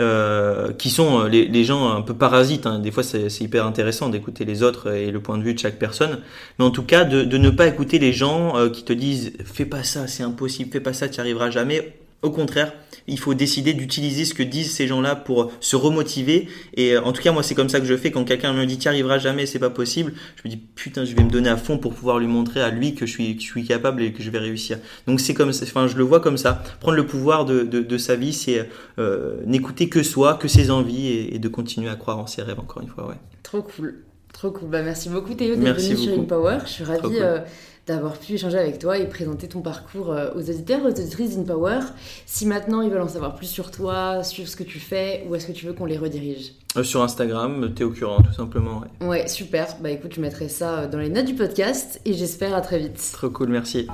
euh, qui sont euh, les, gens un peu parasites hein. des fois c'est hyper intéressant d'écouter les autres et le point de vue de chaque personne mais en tout cas de, ne pas écouter les gens euh, qui te disent fais pas ça c'est impossible fais pas ça tu arriveras jamais au contraire il faut décider d'utiliser ce que disent ces gens-là pour se remotiver. Et euh, en tout cas, moi, c'est comme ça que je fais. Quand quelqu'un me dit, tu n'y arriveras jamais, c'est pas possible, je me dis, putain, je vais me donner à fond pour pouvoir lui montrer à lui que je suis, que je suis capable et que je vais réussir. Donc, c'est comme ça, enfin, je le vois comme ça. Prendre le pouvoir de, de, de sa vie, c'est euh, n'écouter que soi, que ses envies et, et de continuer à croire en ses rêves, encore une fois, ouais. Trop cool. Trop cool. Bah, merci beaucoup Théo d'être venu sur. InPower. Je suis ravie euh, d'avoir pu échanger avec toi et présenter ton parcours euh, aux auditeurs, aux auditrices d'InPower. Si maintenant ils veulent en savoir plus sur toi, sur ce que tu fais, où est-ce que tu veux qu'on les redirige? Euh, sur Instagram, Théo Curant, tout simplement, ouais. Ouais, super. Bah écoute, je mettrai ça euh, dans les notes du podcast et j'espère à très vite. Trop cool, merci.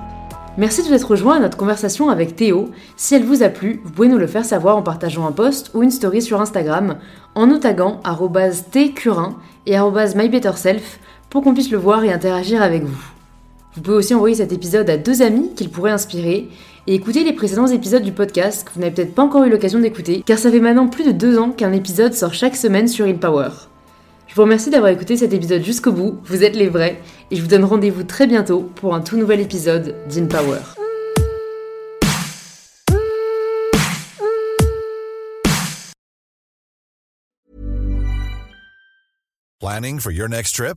Merci de vous être rejoint à notre conversation avec Théo. Si elle vous a plu, vous pouvez nous le faire savoir en partageant un post ou une story sur Instagram en nous taguant tcurin et mybetterself pour qu'on puisse le voir et interagir avec vous. Vous pouvez aussi envoyer cet épisode à deux amis qu'il pourrait inspirer et écouter les précédents épisodes du podcast que vous n'avez peut-être pas encore eu l'occasion d'écouter car ça fait maintenant plus de deux ans qu'un épisode sort chaque semaine sur InPower. Je vous remercie d'avoir écouté cet épisode jusqu'au bout, vous êtes les vrais, et je vous donne rendez-vous très bientôt pour un tout nouvel épisode d'InPower. Planning for your next trip?